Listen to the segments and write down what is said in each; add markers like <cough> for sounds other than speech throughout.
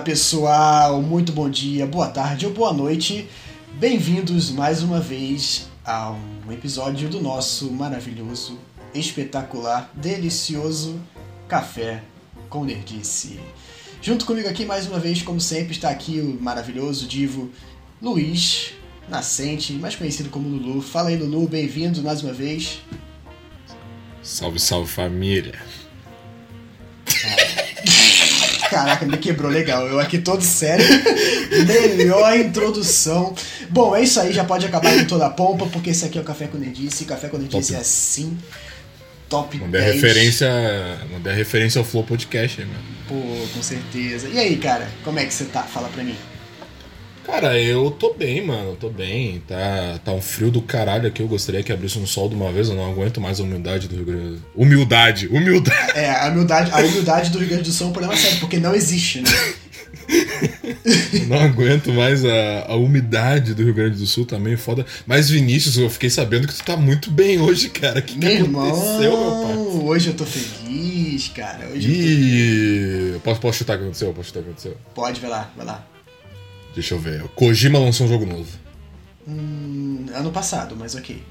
pessoal, muito bom dia, boa tarde ou boa noite. Bem-vindos mais uma vez a um episódio do nosso maravilhoso, espetacular, delicioso Café com Nerdice. Junto comigo aqui mais uma vez, como sempre, está aqui o maravilhoso divo Luiz Nascente, mais conhecido como Lulu. Fala aí, Lulu, bem-vindo mais uma vez. Salve, salve família. <laughs> Caraca, me quebrou legal. Eu aqui todo sério. Melhor introdução. Bom, é isso aí. Já pode acabar com toda a pompa, porque esse aqui é o Café com Nerdice. Café com Nerdice é assim. Top Não der 10. referência, não der referência ao Flow Podcast, aí, mano. Pô, com certeza. E aí, cara? Como é que você tá? Fala pra mim. Cara, eu tô bem, mano. Tô bem. Tá, tá um frio do caralho aqui. Eu gostaria que abrisse um sol de uma vez. Eu não aguento mais a humildade do Rio Grande. Humildade, humildade. É, a humildade, a humildade do Rio Grande do Sul é um problema sério, porque não existe, né? Não aguento mais a, a umidade do Rio Grande do Sul. Tá meio foda. Mas, Vinícius, eu fiquei sabendo que tu tá muito bem hoje, cara. Que, que Meu irmão, aconteceu, meu pai? hoje eu tô feliz, cara. Hoje eu Ih, posso, posso chutar o que aconteceu? Posso chutar o que aconteceu? tô... Pode, vai lá, vai lá. Deixa eu ver. Kojima lançou um jogo novo. Hum, ano passado, mas ok.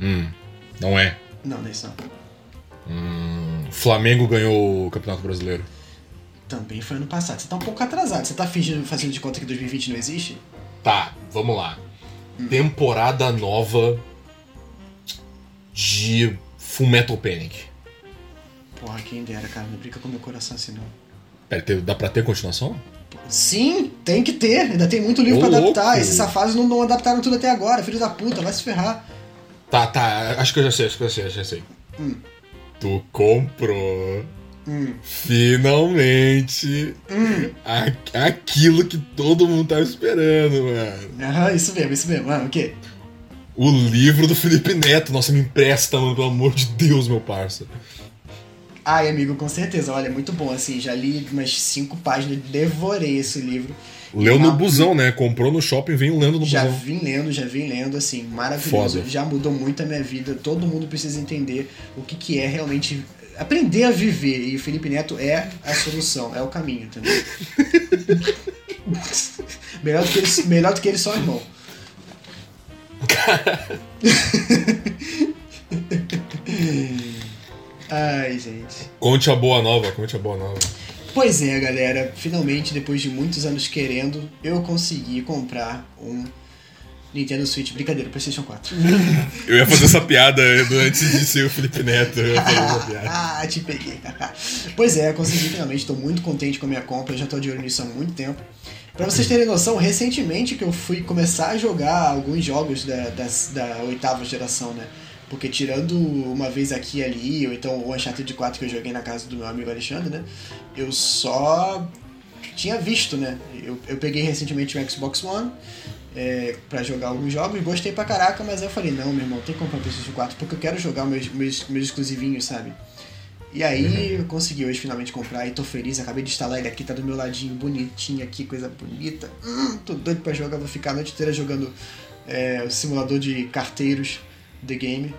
Hum, não é. Não, não é isso não. Hum, Flamengo ganhou o Campeonato Brasileiro. Também foi ano passado. Você tá um pouco atrasado. Você tá fingindo, fazendo de conta que 2020 não existe? Tá, vamos lá. Temporada nova de Full Metal Panic. Porra, quem dera, cara. Não brinca com meu coração assim, não. Pera, dá pra ter continuação? Sim, tem que ter. Ainda tem muito livro Ô, pra adaptar. louco. Esses safados não, não adaptaram tudo até agora. Filho da puta, vai se ferrar. Tá, tá, acho que eu já sei, acho que eu já sei, já sei. Hum. Tu comprou Hum. finalmente a- aquilo que todo mundo tava esperando, mano. Aham, isso mesmo, isso mesmo. Mano, o quê? O livro do Felipe Neto. Nossa, me empresta, mano, pelo amor de Deus, meu parça. Ai, amigo, com certeza. Olha, é muito bom, assim. Já li umas cinco páginas, devorei esse livro. Leu no Ah, busão, né? Comprou no shopping, vem lendo no Já busão. vim lendo, já vim lendo, assim, maravilhoso. Foda. Já mudou muito a minha vida. Todo mundo precisa entender o que, que é realmente aprender a viver. E o Felipe Neto é a solução, é o caminho, entendeu? <laughs> melhor, do que ele, melhor do que ele só irmão. <laughs> Ai, gente. Conte a boa nova, conte a boa nova. Pois é, galera. Finalmente, depois de muitos anos querendo, eu consegui comprar um Nintendo Switch. Brincadeira, PlayStation 4. Eu ia fazer essa piada antes de ser o Felipe Neto. Eu ia fazer essa piada. <laughs> ah, te peguei. pois é, consegui finalmente. Estou muito contente com a minha compra. Eu já estou de olho nisso há muito tempo. Pra vocês terem noção, recentemente que eu fui começar a jogar alguns jogos da, das- da oitava geração, né? Porque tirando uma vez aqui e ali, ou então o Uncharted 4 que eu joguei na casa do meu amigo Alexandre, né? Eu só tinha visto, né? Eu, eu peguei recentemente o Xbox One é, para jogar alguns jogos, gostei pra caraca, mas eu falei, não, meu irmão, tem que comprar o PlayStation 4 porque eu quero jogar meus, meus, meus exclusivinhos, sabe? E aí eu consegui hoje finalmente comprar e tô feliz, acabei de instalar ele aqui, tá do meu ladinho, bonitinho aqui, coisa bonita. Hum, tô doido pra jogar, vou ficar a noite inteira jogando é, o simulador de carteiros The Game.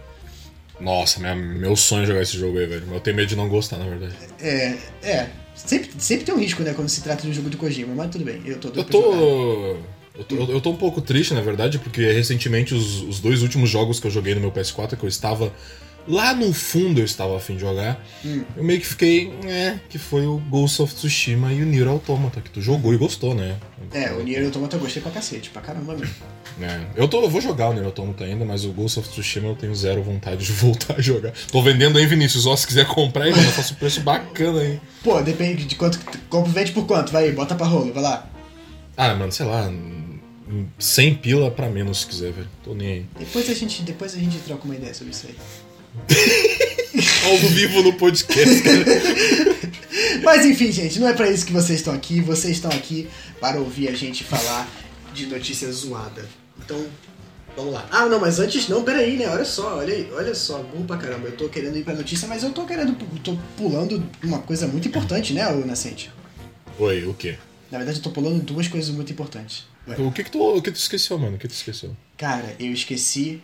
Nossa, minha, meu sonho é jogar esse jogo aí, velho. Eu tenho medo de não gostar, na verdade. É, é, sempre, sempre tem um risco, né, quando se trata de um jogo de Kojima, mas tudo bem, eu tô Eu tô. Eu tô, eu tô um pouco triste, na verdade, porque recentemente os, os dois últimos jogos que eu joguei no meu PS4, que eu estava. Lá no fundo eu estava afim de jogar. Hum. Eu meio que fiquei. É, que foi o Ghost of Tsushima e o Nier Automata, que tu jogou e gostou, né? É, o Nier Automata eu gostei pra cacete, pra caramba mesmo. É, eu, tô, eu vou jogar o Nier Automata ainda, mas o Ghost of Tsushima eu tenho zero vontade de <laughs> voltar a jogar. Tô vendendo aí, Vinícius. Ó, se quiser comprar aí, mano, eu faço um preço bacana aí. Pô, depende de quanto. Compra, vende por quanto? Vai aí, bota pra rolo, vai lá. Ah, mano, sei lá. 100 pila pra menos se quiser, velho. Tô nem aí. Depois a gente, depois a gente troca uma ideia sobre isso aí. <laughs> Ao vivo no podcast, cara. <laughs> Mas enfim, gente, não é pra isso que vocês estão aqui. Vocês estão aqui para ouvir a gente falar de notícia zoada. Então, vamos lá. Ah, não, mas antes não, peraí, né? Olha só, olha aí, olha só, burro pra caramba. Eu tô querendo ir pra notícia, mas eu tô querendo, tô pulando uma coisa muito importante, né, ô Nascente? Oi, o quê? Na verdade, eu tô pulando duas coisas muito importantes. Ué, O que que tu, o que tu esqueceu, mano? O que tu esqueceu? Cara, eu esqueci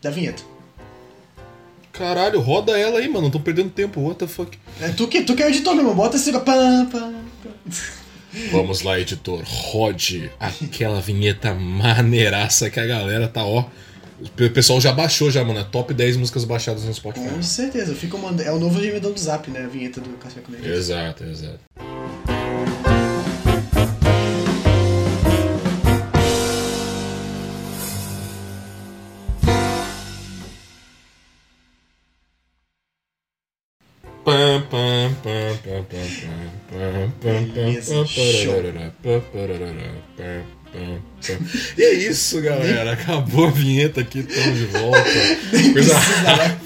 da vinheta. Caralho, roda ela aí, mano. Não tô perdendo tempo. What the fuck? É, tu, que, tu que é o editor mesmo, bota pá, pá, pá. Vamos lá, editor. Rode aquela vinheta maneiraça que a galera tá, ó. O pessoal já baixou já, mano. É top 10 músicas baixadas no Spotify. Com certeza. Fica mand... É o novo gemidão do Zap, né? A vinheta do Café com. Exato, exato. Beleza, show. E é isso, galera. Acabou a vinheta aqui, estamos de volta. Coisa né?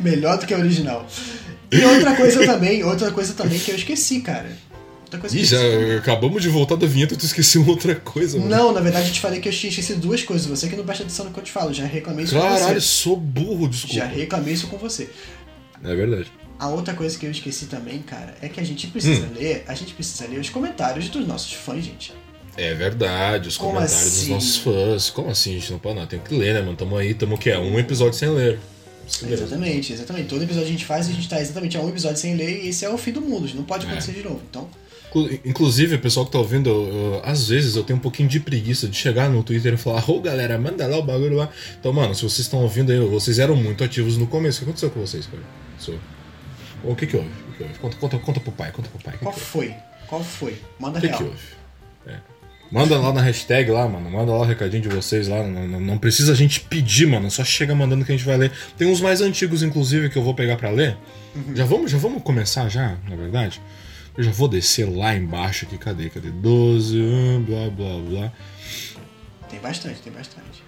Melhor do que a original. E outra coisa também, outra coisa também que eu esqueci, cara. Outra coisa Ih, já esqueci. acabamos de voltar da vinheta e tu esqueceu outra coisa, mano. Não, na verdade eu te falei que eu tinha esquecido duas coisas. Você que não presta atenção no que eu te falo, já reclamei isso com Caralho, você. sou burro, desculpa. Já reclamei isso com você. É verdade. A outra coisa que eu esqueci também, cara, é que a gente precisa Hum. ler, a gente precisa ler os comentários dos nossos fãs, gente. É verdade, os Como comentários assim? dos nossos fãs. Como assim, gente? Não pode não. Tem que ler, né, mano? Tamo aí, tamo o quê? Um episódio sem ler. Isso mesmo. Exatamente, exatamente. Todo episódio a gente faz e a gente tá exatamente a um episódio sem ler e esse é o fim do mundo. Não pode É. acontecer de novo. Então, Inclu- Inclusive, o pessoal que tá ouvindo, eu- eu- às vezes eu tenho um pouquinho de preguiça de chegar no Twitter e falar, ô galera, manda lá o bagulho lá. Então, mano, se vocês estão ouvindo aí, vocês eram muito ativos no começo. O que aconteceu com vocês, cara? Isso. O que que houve? O que que houve? Conta, conta, conta pro pai, conta pro pai. Que, qual que houve? foi? Qual foi? Manda O que, que real. houve? É. Manda lá na hashtag lá, mano. Manda lá o recadinho de vocês lá. Não, não- não precisa a gente pedir, mano. Só chega mandando que a gente vai ler. Tem uns mais antigos, inclusive, que eu vou pegar pra ler. Uhum. Já, vamos, já vamos começar já, na verdade? Eu já vou descer lá embaixo aqui. Cadê? Cadê? 12, hum, blá blá blá. Tem bastante, tem bastante.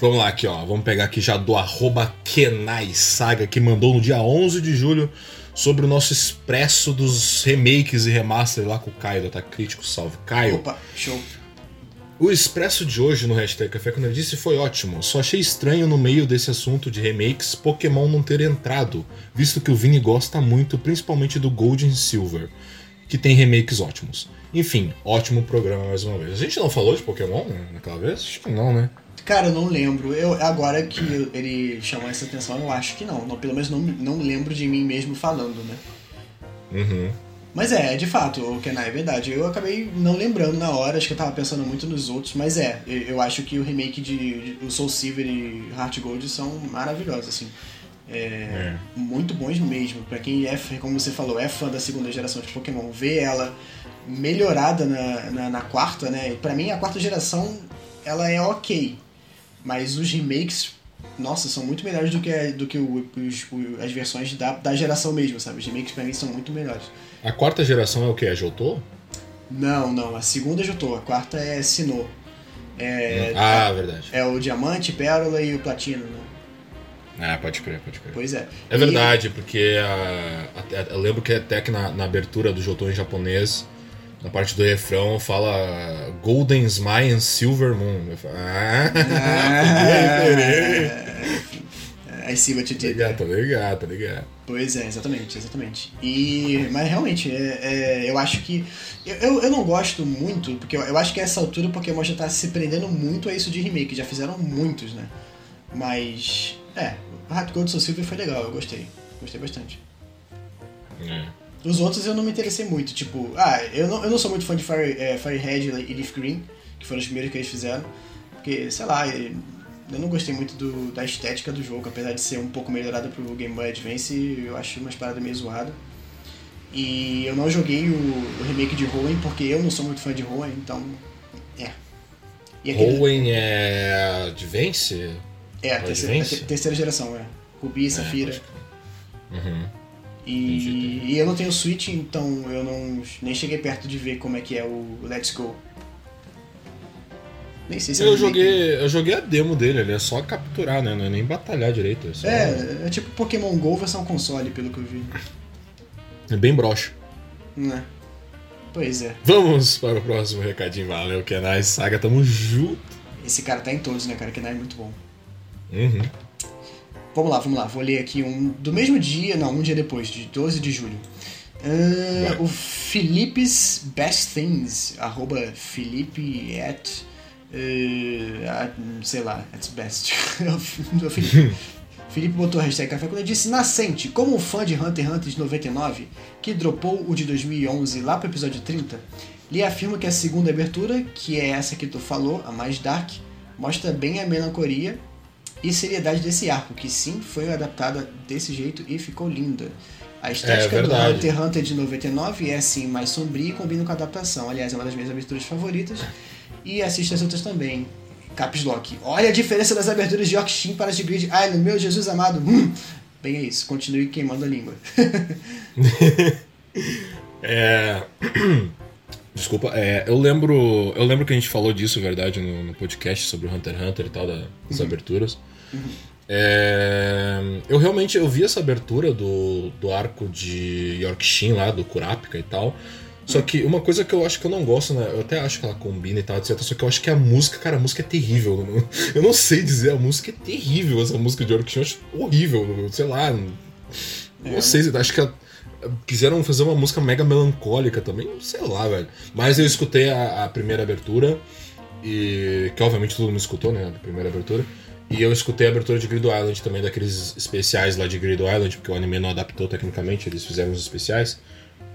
Vamos lá aqui, ó. Vamos pegar aqui já do arroba Kenai Saga, que mandou no dia 11 de julho sobre o nosso expresso dos remakes e remaster lá com o Caio da Tá Crítico. Salve, Caio. Opa, show. O expresso de hoje no hashtag Café com Nerdice foi ótimo. Só achei estranho no meio desse assunto de remakes Pokémon não ter entrado, visto que o Vini gosta muito, principalmente do Gold e Silver, que tem remakes ótimos. Enfim, ótimo programa mais uma vez. A gente não falou de Pokémon né, naquela vez? Acho que não, né? Cara, eu não lembro. Eu, agora que ele chamou essa atenção, eu acho que não. não pelo menos não, não lembro de mim mesmo falando, né? Uhum. Mas é, de fato, o Kenai é verdade. Eu acabei não lembrando na hora, acho que eu tava pensando muito nos outros, mas é, eu, eu acho que o remake de, de o Soul Silver e Heart Gold são maravilhosos, assim. É, É. Muito bons mesmo. Pra quem é, como você falou, é fã da segunda geração de Pokémon, ver ela melhorada na, na, na quarta, né? E pra mim, a quarta geração, ela é ok. Mas os remakes, nossa, são muito melhores do que, a- do que o- os- as versões da, da geração mesmo, sabe? Os remakes pra mim são muito melhores. A quarta geração é o que? A Jotô? Não, não. A segunda é Jotô, a quarta é Sinnoh. É, ah, verdade. é o Diamante, Pérola e o Platino, né? Ah, pode crer, pode crer. Pois é. É verdade, porque a- até- eu lembro que até que na, na abertura do Jotô em japonês, na parte do refrão, fala Golden Smile and Silver Moon. Eu falo, ah, É, I see what you tá did. ligado, tá ligado, tá ligado. Pois é, exatamente, exatamente. E, mas realmente, é, é, eu acho que. Eu, eu, não gosto muito, porque eu, eu acho que a essa altura o Pokémon já tá se prendendo muito a isso de remake, já fizeram muitos, né? Mas. É, Heart Gold Soul Silver foi legal, eu gostei. Gostei bastante. É. Os outros eu não me interessei muito, tipo, ah, eu não, eu não sou muito fã de Fire, é, Firehead e Leaf Green, que foram os primeiros que eles fizeram, porque, sei lá, eu não gostei muito do- da estética do jogo, apesar de ser um pouco melhorada pro Game Boy Advance, eu acho umas paradas meio zoadas. E eu não joguei o, o remake de Hoenn, porque eu não sou muito fã de Hoenn, então, é. E aquele- Hoenn é Advance? é, o terceira, terceira geração, é. Rubi, Safira. pode Uhum. E, e eu não tenho Switch, então eu não nem cheguei perto de ver como é que é o Let's Go. Nem sei se é Eu remake. joguei, eu joguei a demo dele, ele é só capturar, né? Não é nem batalhar direito. É, só- É, é tipo Pokémon GO versão console, pelo que eu vi. é bem broxa. Né? Pois é. Vamos para o próximo recadinho. Valeu, Kenai Saga, tamo junto. Esse cara tá em todos, né, cara? Não é muito bom. Uhum. Vamos lá, vamos lá. Vou ler aqui um do mesmo dia, não, um dia depois, de 12 de julho. Ah, Vai. o Felipe's Best Things, arroba Felipe at. eh, at- sei lá, at best. <laughs> Felipe. Felipe <laughs> botou a hashtag café quando ele disse Nascente, como um fã de Hunter x Hunter de 99, que dropou o de 2011 lá pro episódio 30, lhe afirma que a segunda abertura, que é essa que tu falou, a mais dark, mostra bem a melancolia e seriedade desse arco, que sim, foi adaptada desse jeito e ficou linda. A estética É do. Hunter Hunter de 99 é assim, mais sombria e combina com a adaptação. Aliás, é uma das minhas aberturas favoritas. E assista as outras também. Caps Lock. Olha a diferença das aberturas de Yorkshire para as de Grid Island, meu Jesus amado. Hum. Bem, é isso. Continue queimando a língua. <laughs> <laughs> É. <clears throat> Desculpa, é, eu lembro. Eu lembro que a gente falou disso, verdade, no, no podcast sobre o Hunter x Hunter e tal, da- das aberturas. É, eu realmente eu vi essa abertura do, do arco de Yorkshin lá, do Kurapika e tal. Só que uma coisa que eu acho que eu não gosto, né? Eu até acho que ela combina e tal, etc. Só que eu acho que a música, cara, a música é terrível. Eu não- Eu não sei dizer, a música é terrível, essa música de Yorkshin. Eu acho horrível, sei lá. Não sei, acho que quiseram fazer uma música mega melancólica também, sei lá, velho. Mas eu escutei a, a primeira abertura, e que obviamente todo mundo escutou, né? A primeira abertura. E eu escutei a abertura de Grid Island também, daqueles especiais lá de Grid Island, porque o anime não adaptou tecnicamente, eles fizeram os especiais.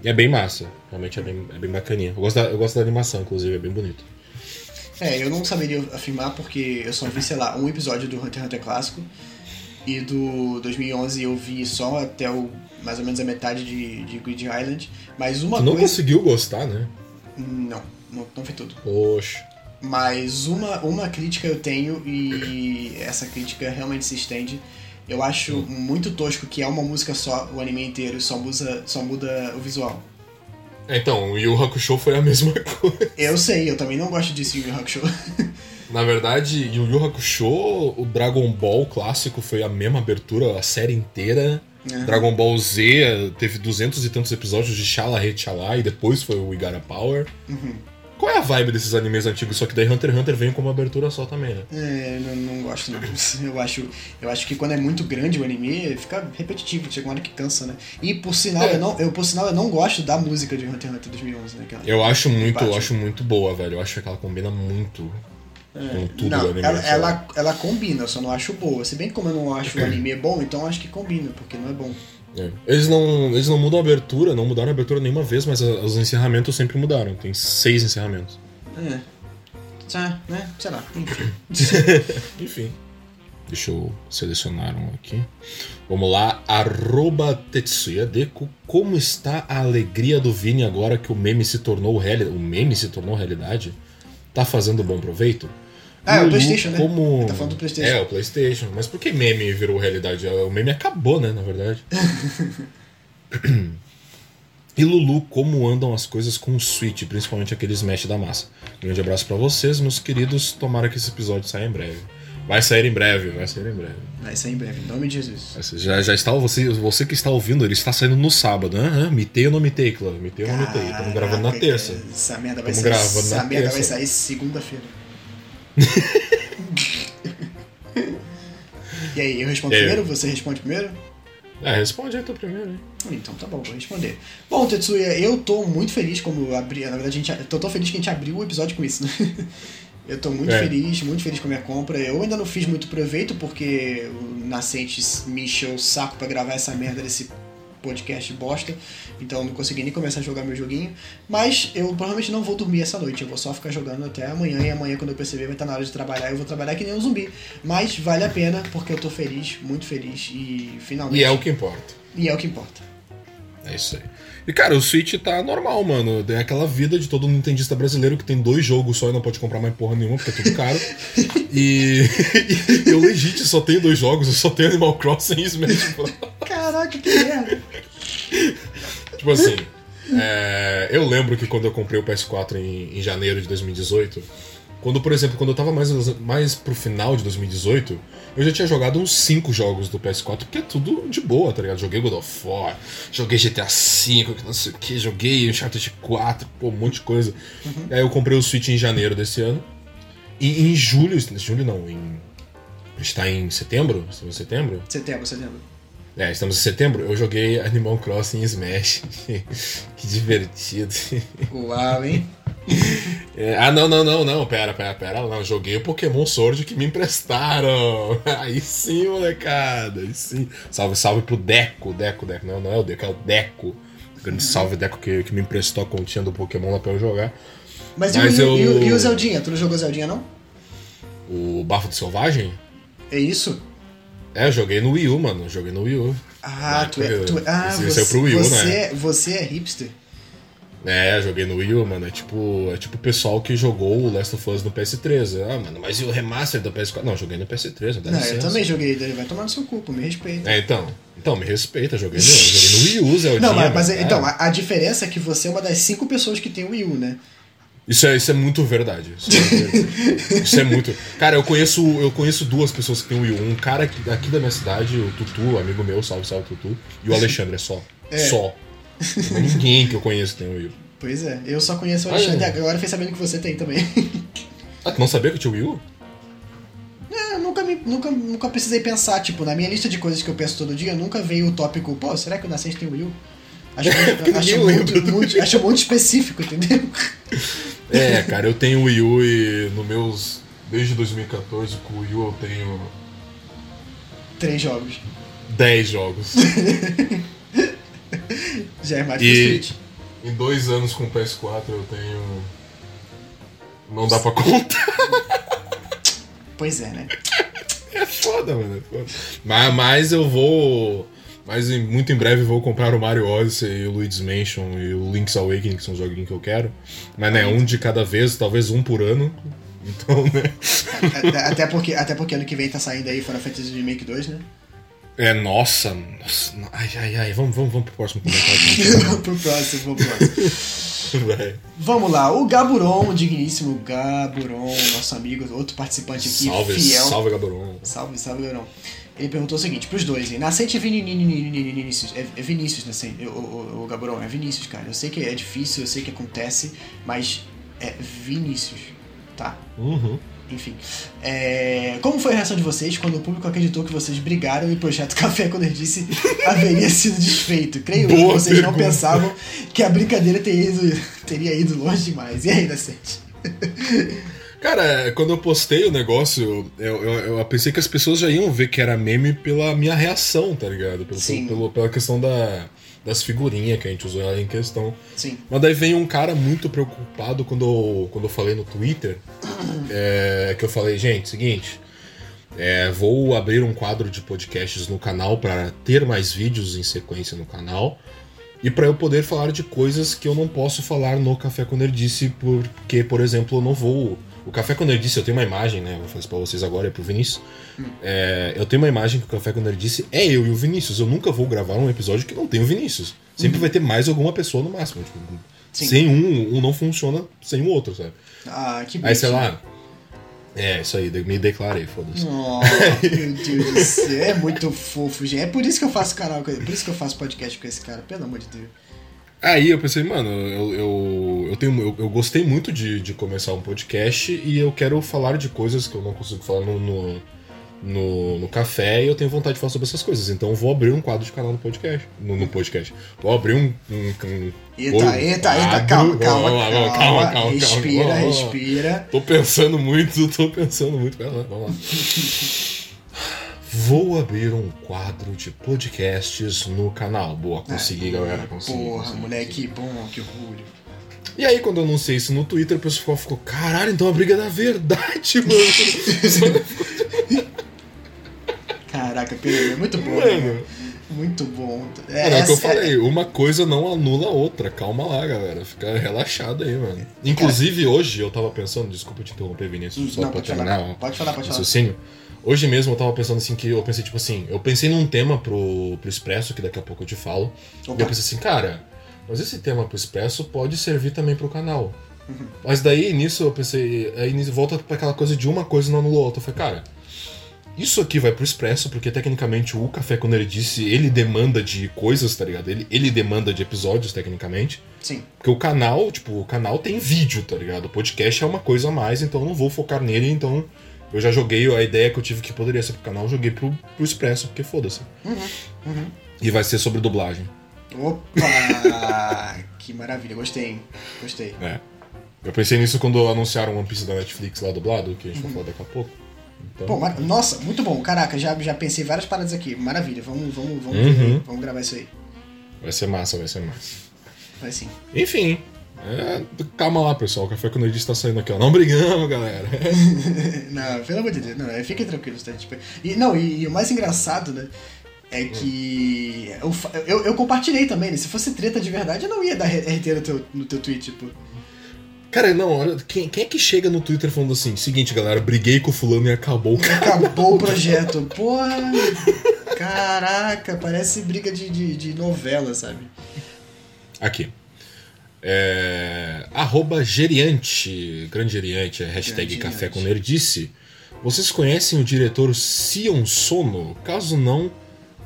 E é bem massa, realmente é bem, é bem bacaninha. Eu gosto, da, eu gosto da animação, inclusive, é bem bonito. É, eu não saberia afirmar porque eu só vi, sei lá, um episódio do Hunter x Hunter clássico. E do 2011 eu vi só até o, mais ou menos a metade de, de Grid Island. Mas uma Tu não coisa. conseguiu gostar, né? Não, não, não foi tudo. Poxa. Mas uma, uma crítica eu tenho e essa crítica realmente se estende. Eu acho muito tosco que é uma música só, o anime inteiro, só muda, só muda o visual. Então, o Yu Hakusho foi a mesma <laughs> coisa. Eu sei, eu também não gosto disso em Yu Hakusho. <laughs> Na verdade, Yu Yu Hakusho, o Dragon Ball clássico foi a mesma abertura, a série inteira. Uhum. Dragon Ball Z teve duzentos e tantos episódios de Shala He Chala e depois foi o Igara Power. Uhum. Qual é a vibe desses animes antigos? Só que daí Hunter x Hunter vem com uma abertura só também, né? É, não, não gosto não. <laughs> Eu acho, eu acho que quando é muito grande o anime, fica repetitivo, chega uma hora que cansa, né? E por sinal, É. eu, não, eu, por sinal, eu não gosto da música de Hunter x Hunter 2011, né? Aquela- Eu acho muito, eu acho muito boa, velho. Eu acho que ela combina muito com tudo do não, anime. ela, ela, ela combina, eu só não acho boa. Se bem que como eu não acho o anime bom, então eu acho que combina, porque não é bom. É. Eles não, eles não mudam a abertura, não mudaram a abertura nenhuma vez, mas os encerramentos sempre mudaram. Tem seis encerramentos. É. Tá, né? Sei lá, enfim. <laughs> Enfim. Deixa eu selecionar um aqui. Vamos lá. Arroba Tetsuya Deku. Como está a alegria do Vini agora que o meme se tornou realidade? O meme se tornou realidade? Tá fazendo bom proveito? Ah, é o PlayStation, né? Como... Ele tá falando do PlayStation. É, o PlayStation. Mas por que meme virou realidade? O meme acabou, né, na verdade. <laughs> E Lulu, como andam as coisas com o Switch, principalmente aquele Smash da massa? Grande abraço pra vocês, meus queridos. Tomara que esse episódio saia em breve. Vai sair em breve, vai sair em breve. Vai sair em breve, em nome de Jesus. Você Já, já está, você, você que está ouvindo, ele está saindo no sábado. Aham, mitei ou não mitei, Clã? Mitei ou não mitei? Estamos gravando na terça. Essa merda vai Tamo sair. essa merda vai terça. sair segunda-feira. <laughs> e aí, eu respondo É. primeiro? Você responde primeiro? É, responde aí tu primeiro, hein? Então tá bom, vou responder. Bom, Tetsuya, eu tô muito feliz como eu abri. Na verdade, a gente, eu tô tão feliz que a gente abriu o episódio com isso, né? <laughs> Eu tô muito É. feliz, muito feliz com a minha compra. Eu ainda não fiz muito proveito porque o Nascentes me encheu o saco pra gravar essa merda desse podcast bosta. Então eu não consegui nem começar a jogar meu joguinho. Mas eu provavelmente não vou dormir essa noite. Eu vou só ficar jogando até amanhã. E amanhã, quando eu perceber, vai estar na hora de trabalhar. Eu vou trabalhar que nem um zumbi. Mas vale a pena porque eu tô feliz, muito feliz. E finalmente. E é o que importa. E é o que importa. É isso aí. E cara, o Switch tá normal, mano. É aquela vida de todo nintendista brasileiro que tem dois jogos só e não pode comprar mais porra nenhuma porque é tudo caro. <laughs> e, <laughs> e eu legit só tenho dois jogos, eu só tenho Animal Crossing e Smash Bros. Caraca, que merda. <laughs> Tipo assim, é, eu lembro que quando eu comprei o PS4 em, em janeiro de 2018, quando, por exemplo, quando eu tava mais, mais pro final de 2018, eu já tinha jogado uns 5 jogos do PS4, porque é tudo de boa, tá ligado? Joguei God of War, joguei GTA V, não sei o que, joguei Uncharted 4, pô, um monte de coisa. Aí eu comprei o Switch em janeiro desse ano. E em julho, julho não, em. A gente tá em setembro? Setembro? Setembro, setembro. É, estamos em setembro. Eu joguei Animal Crossing Smash. <laughs> que divertido. Uau, hein? <laughs> É, ah, não, não, não, não, pera, pera, pera, não, joguei o Pokémon Sword que me emprestaram. <laughs> Aí sim, molecada, aí sim. Salve, salve pro Deco, Deco, Deco, não, não é o Deco, é o Deco. Grande salve, Deco, que, que me emprestou a continha do Pokémon lá pra eu jogar. Mas, Mas e, eu... e, e o Zeldinha? Tu não jogou Zeldinha, não? O Bafo do Selvagem? É isso? É, eu joguei no Wii U, mano. Joguei no Wii U. Ah, tu é. Tu, ah, você, pro Wii U, você, né? Você é hipster. É, joguei no Wii U, mano. É tipo, é tipo o pessoal que jogou o Last of Us no PS3. Ah, mano, mas e o remaster do PS4? Não, joguei no PS3, não, não eu também joguei, vai tomar no seu cu, me respeita. É, então. Então, me respeita, joguei no, joguei no Wii U, Zeldinha. Não, mas, mas então, a, a, diferença é que você é uma das cinco pessoas que tem o Wii U, né? Isso é, isso é muito verdade. Isso é, verdade. isso é muito. Cara, eu conheço, eu conheço duas pessoas que têm o Wii U. Um cara aqui, aqui da minha cidade, o Tutu, amigo meu, salve, salve Tutu. E o Alexandre, é só. É. Só. Não ninguém que eu conheço tem o Wii U. Pois é, eu só conheço o Alexandre ah, é. agora fiquei sabendo que você tem também. Ah, tu não sabia que tinha Wii U? É, nunca, me, nunca, nunca precisei pensar, tipo, na minha lista de coisas que eu penso todo dia, nunca veio o tópico, pô, será que o Nascente tem Wii U? Acho, acho, muito, <laughs> muito, acho muito específico, entendeu? É, cara, eu tenho Wii U e no meus. Desde 2014 com o Wii U eu tenho. Três jogos. Dez jogos. <laughs> Já é mais que e... Switch. Em dois anos com o PS4 eu tenho. Não dá pra contar. Pois é, né? <laughs> É foda, mano. É foda. Mas, mas eu vou. Mas em, muito em breve vou comprar o Mario Odyssey e o Luigi's Mansion e o Link's Awakening, que são os joguinhos que eu quero. Mas né, um de cada vez, talvez um por ano. <laughs> Então, né? Até, porque, até porque ano que vem tá saindo aí Final Fantasy Remake 2, né? É, nossa, nossa. Ai, ai, ai. Vamos, vamos, vamos pro próximo comentário. <laughs> vamos pro próximo, vamos pro próximo. <laughs> Vamos lá, o Gaburon, o digníssimo Gaburon, nosso amigo, outro participante aqui, salve, fiel. Salve, Gaburon. Salve, salve, Gaburon. Ele perguntou o seguinte, pros dois, hein? Nascente é Vinícius, é, é Vinícius, Nascente, o, o, Gaburon, é Vinícius, cara. Eu sei que é difícil, eu sei que acontece, mas é Vinícius, tá? Uhum. Enfim. É... Como foi a reação de vocês quando o público acreditou que vocês brigaram e o projeto <laughs> Café quando ele disse haveria sido desfeito? Creio que vocês pergunta. não pensavam que a brincadeira teria ido, teria ido longe demais. E aí, Nascente? Cara, quando eu postei o negócio, eu, eu, eu, pensei que as pessoas já iam ver que era meme pela minha reação, tá ligado? Pelo, Sim. Pelo, pela questão da, das figurinhas que a gente usou ela em questão. Sim. Mas daí vem um cara muito preocupado quando eu, quando eu falei no Twitter, é, que eu falei, gente, seguinte, é, vou abrir um quadro de podcasts no canal para ter mais vídeos em sequência no canal e para eu poder falar de coisas que eu não posso falar no Café com Nerdice, porque, por exemplo, eu não vou o Café quando ele disse, eu tenho uma imagem, né? Vou fazer pra vocês agora, é pro Vinícius. Hum. É, eu tenho uma imagem que o Café quando ele disse é eu e o Vinícius. Eu nunca vou gravar um episódio que não tem o Vinícius. Sempre uhum. vai ter mais alguma pessoa no máximo. Tipo, sem um, um não funciona sem o outro, sabe? Ah, que Aí, sei lá. É, isso aí, me declarei, foda-se. Oh, <laughs> meu Deus do céu, é muito fofo, gente. É por isso que eu faço canal, por isso que eu faço podcast com esse cara, pelo amor de Deus. Aí eu pensei, mano, eu, eu, eu, tenho, eu, eu gostei muito de, de começar um podcast e eu quero falar de coisas que eu não consigo falar no, no, no, no café e eu tenho vontade de falar sobre essas coisas. Então eu vou abrir um quadro de canal no podcast. No, no podcast. Vou abrir um. um, um eita, eita, eita, calma, calma, calma, calma, calma, Respira, calma, respira. Tô pensando muito, tô pensando muito. Vamos lá. Vou abrir um quadro de podcasts no canal. Boa, consegui, galera. Consegui, porra, consegui, moleque, bom, que orgulho. E aí, quando eu anunciei isso no Twitter, o pessoal ficou: caralho, então a briga é da verdade, mano. <laughs> Caraca, Pedro, é muito bom, mano. Né? Muito bom. É, é o que eu falei, é... uma coisa não anula a outra. Calma lá, galera. Fica relaxado aí, mano. Inclusive, Cara... hoje eu tava pensando, desculpa te interromper, Vinícius, só não, pra terminar. Falar. Pode falar, pode falar. Hoje mesmo eu tava pensando assim que eu pensei, tipo assim, eu pensei num tema pro, pro Expresso, que daqui a pouco eu te falo. Opa. E eu pensei assim, cara, mas esse tema pro Expresso pode servir também pro canal. Uhum. Mas daí nisso eu pensei, aí volta pra aquela coisa de uma coisa não anula outra. Eu falei, cara, isso aqui vai pro Expresso, porque tecnicamente o Café, quando ele disse, ele demanda de coisas, tá ligado? Ele, ele demanda de episódios, tecnicamente. Sim. Porque o canal, tipo, o canal tem vídeo, tá ligado? O podcast é uma coisa a mais, então eu não vou focar nele, então eu já joguei a ideia que eu tive que poderia ser pro canal, eu joguei pro, pro Expresso, porque foda-se. Uhum, uhum. E vai ser sobre dublagem. Opa! <laughs> que maravilha, gostei, hein? Gostei. É. Eu pensei nisso quando anunciaram One Piece da Netflix lá dublado, que a gente vai falar daqui a pouco. Então, Pô, mar- nossa, muito bom. Caraca, já, já pensei várias paradas aqui. Maravilha, vamos, vamos, vamos, Uhum. ver, vamos gravar isso aí. vai ser massa, vai ser massa. Vai sim. Enfim, é, calma lá, pessoal. O Café com Nerdista tá saindo aqui, ó. Não brigamos, galera. <laughs> não, pelo amor de Deus, não, é, fiquem tranquilos, tá? Tipo, e, não, e, e o mais engraçado, né? É que. Eu, eu, eu compartilhei também, né? Se fosse treta de verdade, eu não ia dar RT no teu, no teu tweet, tipo. Cara, não, olha, quem, quem é que chega no Twitter falando assim, seguinte, galera, briguei com o fulano e acabou. Acabou o projeto. Porra! Caraca, parece briga de, de, de novela, sabe? Aqui. É, arroba geriante, grande geriante, é hashtag café com nerdice. Vocês conhecem o diretor Sion Sono? Caso não,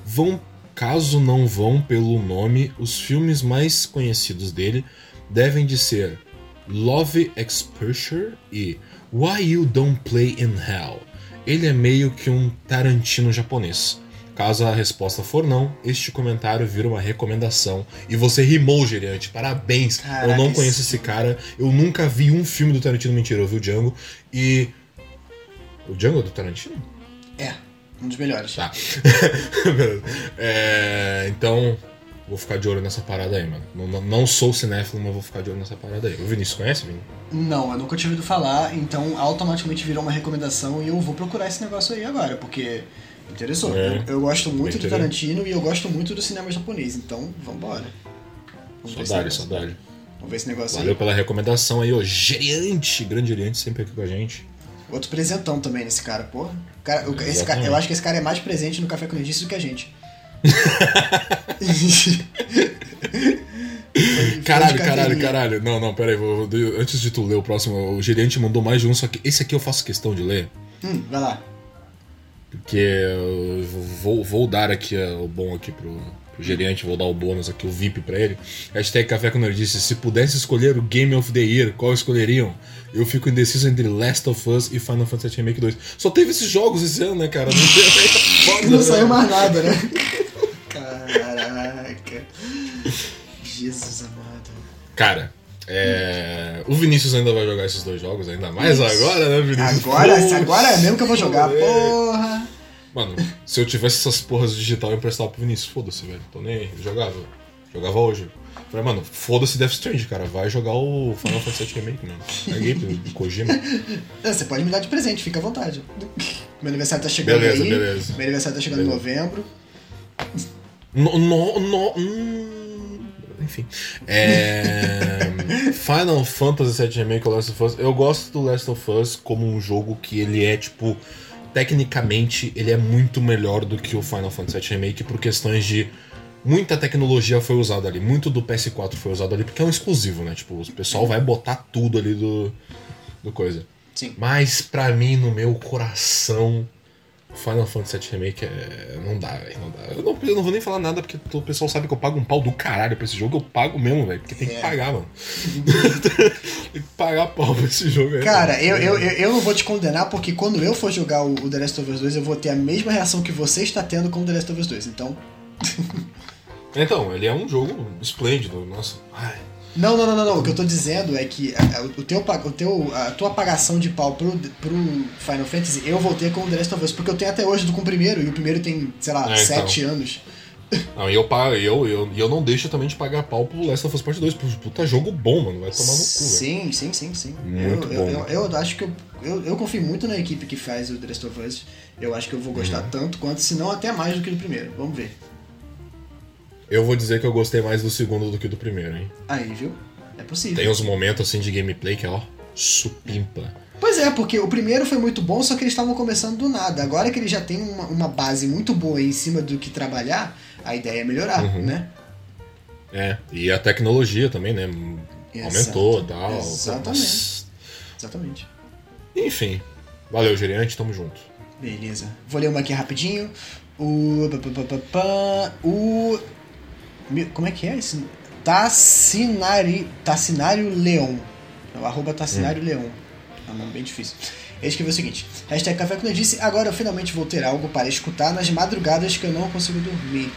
vão caso não vão pelo nome, os filmes mais conhecidos dele devem de ser Love Exposure e Why You Don't Play in Hell. Ele é meio que um Tarantino japonês. Caso a resposta for não, este comentário vira uma recomendação. E você rimou, geriante. Parabéns. Caraca, eu não conheço esse cara. Eu nunca vi um filme do Tarantino. Mentira, eu vi o Django. E. O Django é do Tarantino? É, um dos melhores. Tá. <laughs> É, então, vou ficar de olho nessa parada aí, mano. Não, não- sou cinéfilo, mas vou ficar de olho nessa parada aí. O Vinícius conhece, Vini? Não, eu nunca tinha ouvido falar, então automaticamente virou uma recomendação e eu vou procurar esse negócio aí agora, porque interessou. É. Eu, eu gosto muito Bem do. Tarantino e eu gosto muito do cinema japonês, então vambora. Vamos Saudade, saudade. Vamos ver esse negócio Valeu aí. pela recomendação aí, ô geriante, grande geriante, sempre aqui com a gente. Outro presentão também nesse cara, porra. O cara- esse cara, eu acho que esse cara é mais presente no Café com Nerdice do que a gente. <laughs> Caralho, caralho, caralho. Não, não, pera aí. vou- vou- antes de tu ler o próximo, o gerente mandou mais de um, só que esse aqui eu faço questão de ler. Hum, vai lá. Porque eu vou, vou dar aqui é, o bom aqui pro, pro gerente, vou dar o bônus aqui, o VIP pra ele. Hashtag Café com Nerdice. Se pudesse escolher o Game of the Year, qual escolheriam? Eu fico indeciso entre Last of Us e Final Fantasy Remake 2. Só teve esses jogos esse ano, né, cara? Não, teve- <laughs> foda, Não né? saiu mais nada, né? <laughs> Caraca. Jesus amado. Cara, é, o Vinícius ainda vai jogar esses dois jogos, ainda mais Isso. agora, né, Vinícius? Agora, Pô, agora é mesmo que eu vou jogar, moleque. porra. Mano, se eu tivesse essas porras digital, eu emprestava pro Vinícius. Foda-se, velho. Tô nem aí. Jogava. Jogava hoje. Falei, mano, foda-se Death Strange, cara. Vai jogar o Final Fantasy VII Remake, mano. Peguei do Kojima. É, Você pode me dar de presente, fica à vontade. Meu aniversário tá chegando Beleza, aí. beleza. Meu aniversário tá chegando em Beleza. novembro. No, no, no, hum, enfim. É, <laughs> Final Fantasy VII Remake ou Last of Us. Eu gosto do Last of Us como um jogo que ele é, tipo. Tecnicamente, ele é muito melhor do que o Final Fantasy VII Remake por questões de. Muita tecnologia foi usada ali, muito do PS4 foi usado ali, porque é um exclusivo, né? Tipo, o pessoal vai botar tudo ali do, do coisa. Sim. Mas pra mim, no meu coração, Final Fantasy VII Remake é... não dá, velho. Não dá. Eu não, eu não vou nem falar nada porque o pessoal sabe que eu pago um pau do caralho pra esse jogo. Eu pago mesmo, velho. Porque tem que É. pagar, mano. <laughs> tem que pagar pau pra esse jogo aí. Cara, mano. eu, eu, eu eu não vou te condenar porque quando eu for jogar o, o The Last of Us 2, eu vou ter a mesma reação que você está tendo com o The Last of Us 2. Então. <laughs> Então, ele é um jogo esplêndido. Nossa. Ai. Não, não, não, não, não. O que eu tô dizendo é que a, a- o teu, o teu, a tua apagação de pau pro, pro Final Fantasy eu vou ter com o The Last of Us, porque eu tenho até hoje do com o primeiro, e o primeiro tem, sei lá, É, então. sete anos. Não, e eu, eu, eu, e eu não deixo também de pagar pau pro Last of Us Part 2. Puta jogo bom, mano. Vai tomar no cu, velho. Sim, sim, sim, sim. Muito eu, bom. Eu, eu, eu acho que eu, eu, eu confio muito na equipe que faz o The Last of Us. Eu acho que eu vou gostar Uhum. tanto quanto, se não até mais do que do primeiro. Vamos ver. Eu vou dizer que eu gostei mais do segundo do que do primeiro, hein? Aí, viu? É possível. Tem uns momentos assim de gameplay que ó, supimpa. Pois é, porque o primeiro foi muito bom, só que eles estavam começando do nada. Agora que eles já têm uma, uma base muito boa em cima do que trabalhar, a ideia é melhorar, Uhum. né? É, e a tecnologia também, né? Aumentou e tal. Exatamente. Nossa. Exatamente. Enfim. Valeu, gerente, tamo junto. Beleza. Vou ler uma aqui rapidinho. O. O. Como é que é esse? Tassinari, Tassinário Leon. É o arroba Tassinário Leon. É um nome bem difícil. Ele escreveu o seguinte: Hashtag Café com disse, agora eu finalmente vou ter algo para escutar nas madrugadas que eu não consigo dormir.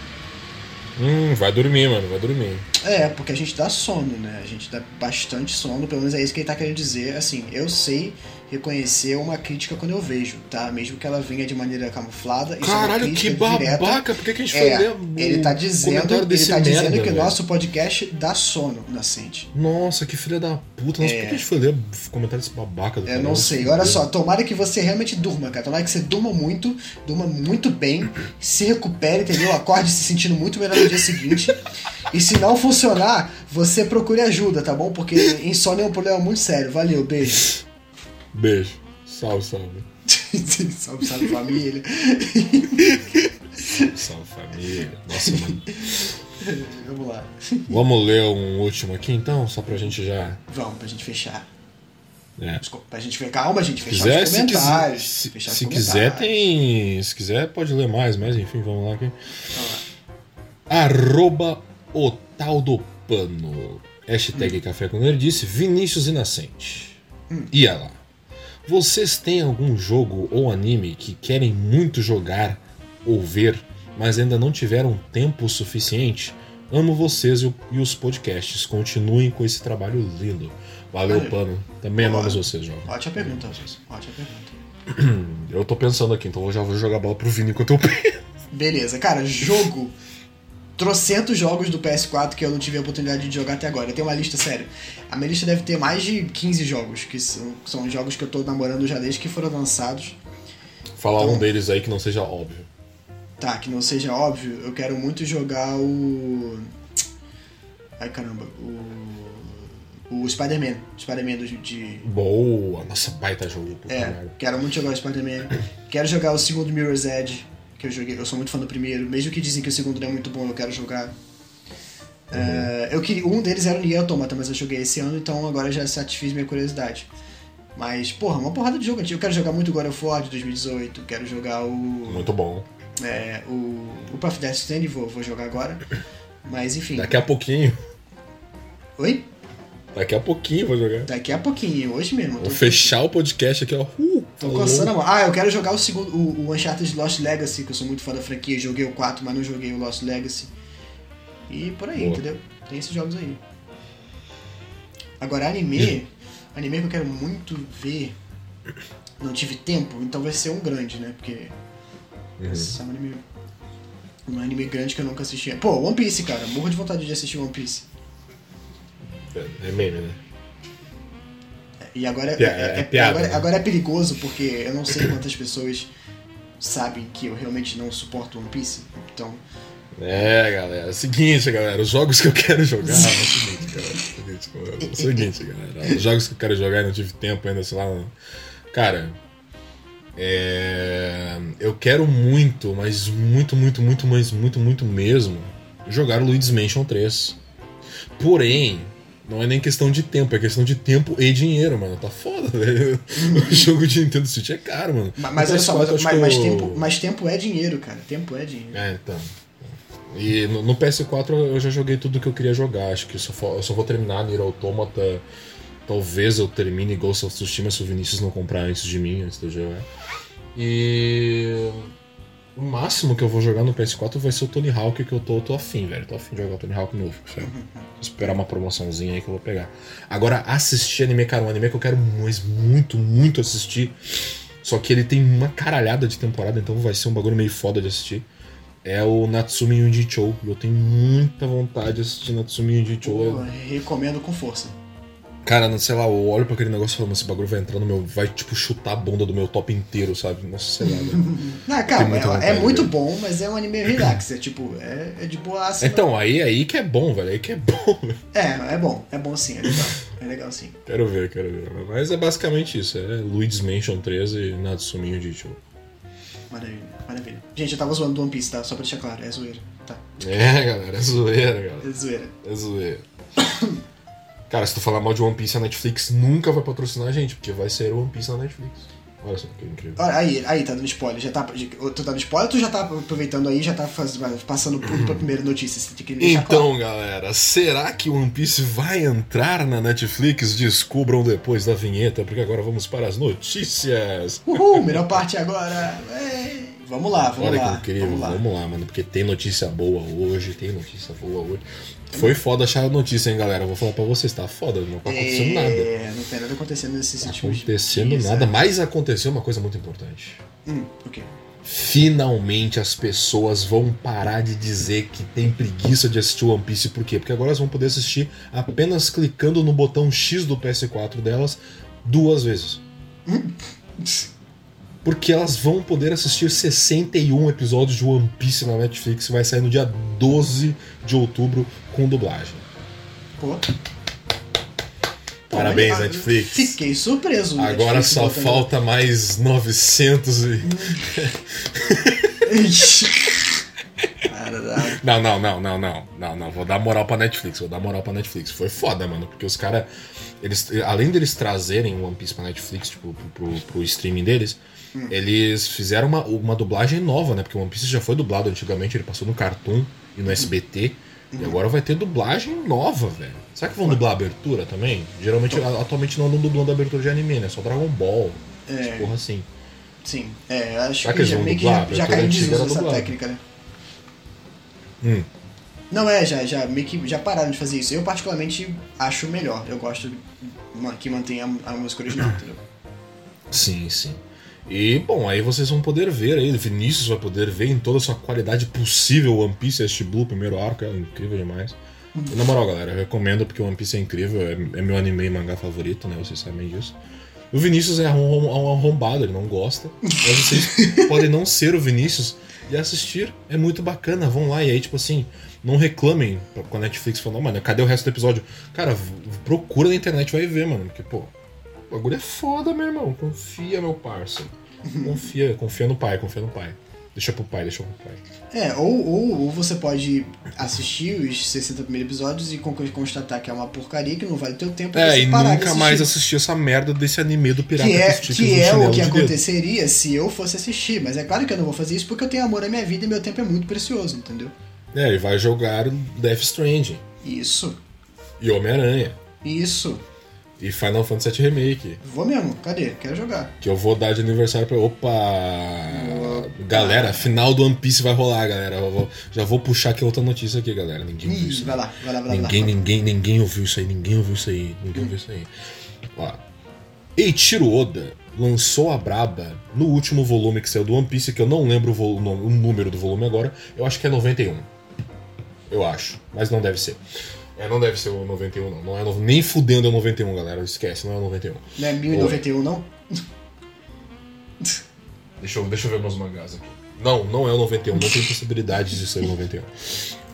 Hum, vai dormir, mano, vai dormir. É, porque a gente dá sono, né? A gente dá bastante sono, pelo menos é isso que ele tá querendo dizer. Assim, eu sei reconhecer uma crítica quando eu vejo, tá? Mesmo que ela venha de maneira camuflada. Isso Caralho, é que direta. babaca! Por que, que a gente É, foi ler ele tá dizendo, ele tá dizendo merda, que o velho? nosso podcast dá sono nascente. Nossa, que filha da puta. Nossa, É. por que a gente foi ler comentário desse babaca do Eu cara? não sei. Olha só, tomara que você realmente durma, cara. Tomara que você durma muito, durma muito bem, se recupere, entendeu? Acorde se sentindo muito melhor no dia seguinte. E se não funcionar, você procure ajuda, tá bom? Porque insônia é um problema muito sério. Valeu, beijo. Beijo. Salve, salve. <laughs> salve, salve família. Salve, família. Nossa, mano. <laughs> Vamos lá. Vamos ler um último aqui então, só pra gente já. Vamos, pra gente fechar. É. Desculpa, Pra gente fechar. Calma, gente. Se Fechar quiser, os se comentários. se, fechar os se quiser tem. Se quiser pode ler mais, mas enfim, vamos lá aqui. Vamos lá. Arroba o tal do pano. Hashtag Café com Nerdice, Vinícius Inocente. Ia lá. Vocês têm algum jogo ou anime que querem muito jogar ou ver, mas ainda não tiveram tempo suficiente? Amo vocês e, os podcasts. Continuem com esse trabalho lindo. Valeu, Valeu. Pano. Também amamos vocês, jovem. Ótima pergunta, Alves. Ótima pergunta. <clears throat> Eu tô pensando aqui, então eu já vou jogar bola pro Vini enquanto eu <laughs> penso. Beleza, cara, jogo. Trocentos jogos do PS4 que eu não tive a oportunidade de jogar até agora. Eu tenho uma lista séria. A minha lista deve ter mais de 15 jogos, que são, são jogos que eu tô namorando já desde que foram lançados. Falar Então- um deles aí que não seja óbvio. Tá, que não seja óbvio, eu quero muito jogar o. Ai caramba, o. O Spider-Man. Spider-Man de. Boa! Nossa, baita jogo. É, quero muito jogar o Spider-Man. quero jogar o segundo Mirror's Edge, que eu joguei. Eu sou muito fã do primeiro. Mesmo que dizem que o segundo não é muito bom, eu quero jogar. É, eu queria, um deles era o Nier Automata, mas eu joguei esse ano, então agora já satisfiz minha curiosidade. Mas, porra, uma porrada de jogo antigo. Eu quero jogar muito God of War de 2018, quero jogar o. Muito bom. É, o, o Path Death Stranding, vou, vou jogar agora. Mas enfim. Daqui a pouquinho. Oi? Daqui a pouquinho vou jogar. Daqui a pouquinho, hoje mesmo. Vou fechar o podcast aqui, ó. Uh, tô falou. coçando a mão. Ah, eu quero jogar o segundo, o, o Uncharted Lost Legacy, que eu sou muito fã da franquia. Joguei o 4, mas não joguei o Lost Legacy. E por aí, Boa. entendeu? Tem esses jogos aí. Agora, anime. Anime que eu quero muito ver. Não tive tempo, então vai ser um grande, né? Porque. Uhum. Esse é um anime. Um anime grande que eu nunca assisti. Pô, One Piece, cara. Morro de vontade de assistir One Piece. É meme, né? E agora é, é- é é- piada, agora, né? agora é perigoso porque eu não sei quantas pessoas sabem que eu realmente não suporto One Piece. Então, É, galera. É o seguinte, galera. Os jogos que eu quero jogar. <laughs> É o seguinte, galera. É o seguinte, galera. É o seguinte, galera. Os jogos que eu quero jogar e não tive tempo ainda, sei lá. não- Cara. É... Eu quero muito, mas muito, muito, muito, mas muito, muito mesmo, jogar o Luigi's Mansion 3. Porém, não é nem questão de tempo, é questão de tempo e dinheiro, mano. Tá foda, <laughs> velho. O jogo de Nintendo Switch é caro, mano. ma- mas O olha só, PS4 mas, mas, mas eu- tempo, mas tempo é dinheiro, cara. Tempo é dinheiro. é, então. E no, no PS4 eu já joguei tudo que eu queria jogar. Acho que só, eu só vou terminar Nier Automata. Talvez eu termine Ghost of Tsushima se o Vinícius não comprar antes de mim, antes de eu jogar. E. O máximo que eu vou jogar no PS4 vai ser o Tony Hawk, que eu tô, tô afim, velho. Tô afim de jogar o Tony Hawk novo. Vou esperar uma promoçãozinha aí que eu vou pegar. Agora, assistir anime, cara, um anime que eu quero mas muito, muito assistir. Só que ele tem uma caralhada de temporada, então vai ser um bagulho meio foda de assistir. É o Natsumi Yuji Chou. Eu tenho muita vontade de assistir Natsumi Yuji Chou. Pô, recomendo com força. Cara, não sei lá, eu olho pra aquele negócio e falo, "Mas esse bagulho vai entrar no meu. Vai, tipo, chutar a bunda do meu top inteiro, sabe? Nossa, sei lá, velho. <laughs> Cara, muita é, é muito velho. bom, mas é um anime relax. É tipo, é, é de boa Então, aí, aí que é bom, velho. Aí que é <laughs> bom, velho. É, é bom. É bom sim, é legal. É legal sim. Quero ver, quero ver. Mas é basicamente isso. É Luigi's Mansion 13 e Natsumi Yuji Chou. Maravilha, maravilha. Gente, eu tava zoando do One Piece, tá? Só pra deixar claro, é zoeira. Tá, É, galera, é zoeira, galera. é zoeira. É zoeira. <coughs> Cara, se tu falar mal de One Piece, a Netflix nunca vai patrocinar a gente, porque vai ser One Piece na Netflix. Olha só que incrível. Olha, aí, aí, tá dando spoiler. Já tá, tu tá dando spoiler ou tu já tá aproveitando aí já tá faz, passando pulo pra primeira notícia? Deixar claro. Então, galera, será que One Piece vai entrar na Netflix? Descubram depois da vinheta, porque agora vamos para as notícias. Uhul, melhor parte agora. É. Vamos lá, vamos Olha lá. que incrível, Vamos lá. vamos lá, mano, porque tem notícia boa hoje, tem notícia boa hoje. Foi foda achar a notícia, hein, galera? Eu vou falar pra vocês, tá foda, não tá acontecendo nada. É, não tem nada acontecendo nesses Tá acontecendo dias, nada, é. mas aconteceu uma coisa muito importante. Hum, o quê? Finalmente as pessoas vão parar de dizer que tem preguiça de assistir One Piece. Por quê? Porque agora elas vão poder assistir apenas clicando no botão X do PS4 delas duas vezes. Porque elas vão poder assistir 61 episódios de One Piece na Netflix, vai sair no dia 12 de outubro com dublagem. Pô. Parabéns, Pô, ah, Netflix. Fiquei surpreso. Agora Netflix só falta mais 900 e... <laughs> Não, não, não, não, não, não, não. Vou dar moral pra Netflix, vou dar moral pra Netflix. Foi foda, mano, porque os caras. Eles, além deles trazerem One Piece pra Netflix, tipo, pro, pro, pro streaming deles, eles fizeram uma, uma dublagem nova, né? Porque o One Piece já foi dublado antigamente, ele passou no Cartoon e no SBT. E agora vai ter dublagem nova, velho. Será que vão dublar a abertura também? Geralmente, a- atualmente não andam dublando a abertura de anime, né? Só Dragon Ball. É. essas Porra assim. Sim, é, acho Será que que, já, meio que já, já caiu em desuso essa técnica, né? Hum. Não, é, já, já meio que já pararam de fazer isso. Eu particularmente acho melhor. Eu gosto que mantenha a, a música original, <coughs> entendeu? Sim, sim. E, bom, aí vocês vão poder ver aí, Vinícius vai poder ver em toda a sua qualidade possível One Piece, este Blue, primeiro arco, é incrível demais. E, na moral, galera, eu recomendo porque One Piece é incrível, é, é meu anime e mangá favorito, né? Vocês sabem disso. O Vinícius é um, um arrombado, ele não gosta. Mas vocês <laughs> podem não ser o Vinícius e assistir. É muito bacana, vão lá. E aí, tipo assim, não reclamem com a Netflix falando, mano, cadê o resto do episódio? Cara, procura na internet vai ver, mano. Porque, pô, o bagulho é foda, meu irmão. Confia, meu parça. Confia, confia no pai, confia no pai. Deixa pro pai, deixa pro pai. É, ou, ou, ou você pode assistir os 60 primeiros episódios e con- constatar que é uma porcaria, que não vale teu tempo. É, e parar de nunca mais assistir. essa merda desse anime do pirata Que é, que é o que de dedo. aconteceria se eu fosse assistir. Mas é claro que eu não vou fazer isso porque eu tenho amor à minha vida e meu tempo é muito precioso, entendeu? É, ele vai jogar Death Stranding. Isso, E Homem-Aranha. isso. E Final Fantasy VII Remake. Vou mesmo, cadê? Quero jogar. Que eu vou dar de aniversário pra. Opa! Galera, final do One Piece vai rolar, galera. Vou- já vou puxar aqui outra notícia aqui, galera. Ninguém viu Ih, isso. vai lá, vai lá, vai lá. Ninguém, vai lá. ninguém, ninguém ouviu isso aí, ninguém ouviu isso aí, ninguém ouviu isso aí. Ó. Eiichiro Oda lançou a Braba no último volume que saiu do One Piece, que eu não lembro o, volu- o número do volume agora, eu acho que é 91. Eu acho, mas não deve ser. É, não deve ser o 91, não. não é no- nem fudendo é o 91, galera. Esquece, não é o 91. Não é 1091, não? Deixa eu, deixa eu ver meus mangás aqui. Não, não é o 91, não tem possibilidade de ser o 91.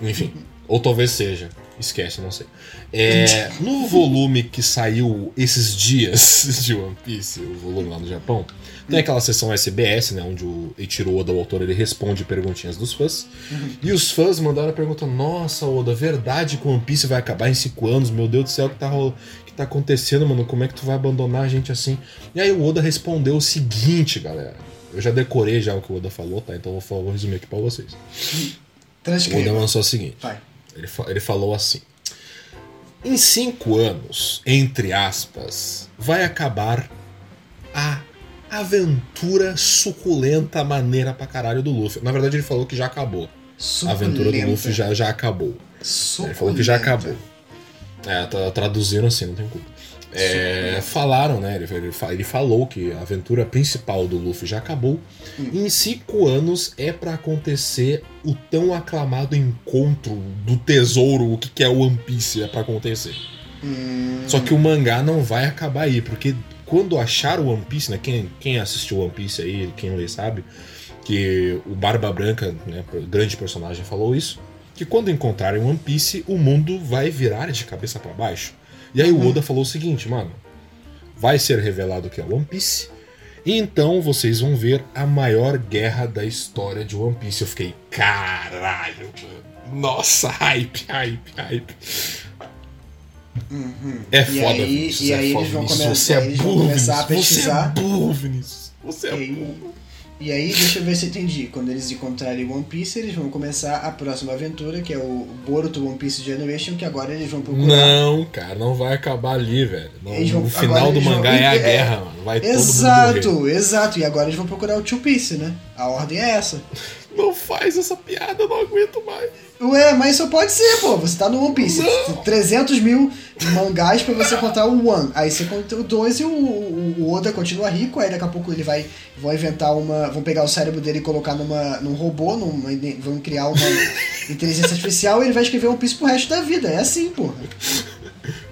Enfim, ou talvez seja. Esquece, não sei. É, no volume que saiu esses dias <laughs> de One Piece, o volume lá no Japão, tem aquela sessão SBS, né, onde o Eiichiro Oda, o autor, ele responde perguntinhas dos fãs. E os fãs mandaram a pergunta: Nossa, Oda, verdade que o One Piece vai acabar em 5 anos? Meu Deus do céu, o que tá, rolo- que tá acontecendo, mano? Como é que tu vai abandonar a gente assim? E aí o Oda respondeu o seguinte, galera. Eu já decorei já o que o Oda falou, tá? Então eu vou, resumir aqui pra vocês. O Oda Transcreva. lançou o seguinte. Vai. Ele, ele falou assim: Em cinco anos, entre aspas, vai acabar a aventura suculenta maneira pra caralho do Luffy. Na verdade, ele falou que já acabou. A aventura do Suculenta. Luffy já, já acabou. Ele falou que já acabou. É, tá traduzindo assim, não tem culpa. É, falaram, né? Ele, ele fa- ele falou que a aventura principal do Luffy já acabou. Em cinco anos é pra acontecer o tão aclamado encontro do tesouro, o que, que é o One Piece, é pra acontecer. Hum, Só que o mangá não vai acabar aí, porque quando achar o One Piece, né? Quem, quem assistiu One Piece aí, quem lê sabe, que o Barba Branca, né, grande personagem, falou isso. Que quando encontrarem One Piece, o mundo vai virar de cabeça pra baixo. E aí o Oda falou o seguinte, mano. Vai ser revelado que é One Piece. E então vocês vão ver a maior guerra da história de One Piece. Eu fiquei, caralho, mano. Nossa, hype, hype, hype. É E foda, aí- Vinícius. e é aí foda, eles vão Vinícius. começar- Você é burro, começar a Vinícius. Você é burro, Vinícius. Você é burro. E aí, deixa eu ver se eu entendi. Quando eles encontrarem One Piece, eles vão começar a próxima aventura, que é o Boruto One Piece Generation, que agora eles vão procurar. Não, cara, não vai acabar ali, velho. Não, vão- o final do eles vão- mangá é a é, guerra, mano. Vai. Exato, exato. E agora eles vão procurar o Two Piece, né? A ordem é essa. Não faz essa piada, eu não aguento mais. Ué, mas só pode ser, pô. Você tá no One Piece. Não. 300 mil mangás pra você contar o One. Aí você conta o 2 e o, o, o Oda continua rico. Aí daqui a pouco ele vai. Vão inventar uma. Vão pegar o cérebro dele e colocar numa, num robô. Numa, vão criar uma <laughs> inteligência artificial e ele vai escrever One Piece pro resto da vida. É assim, porra.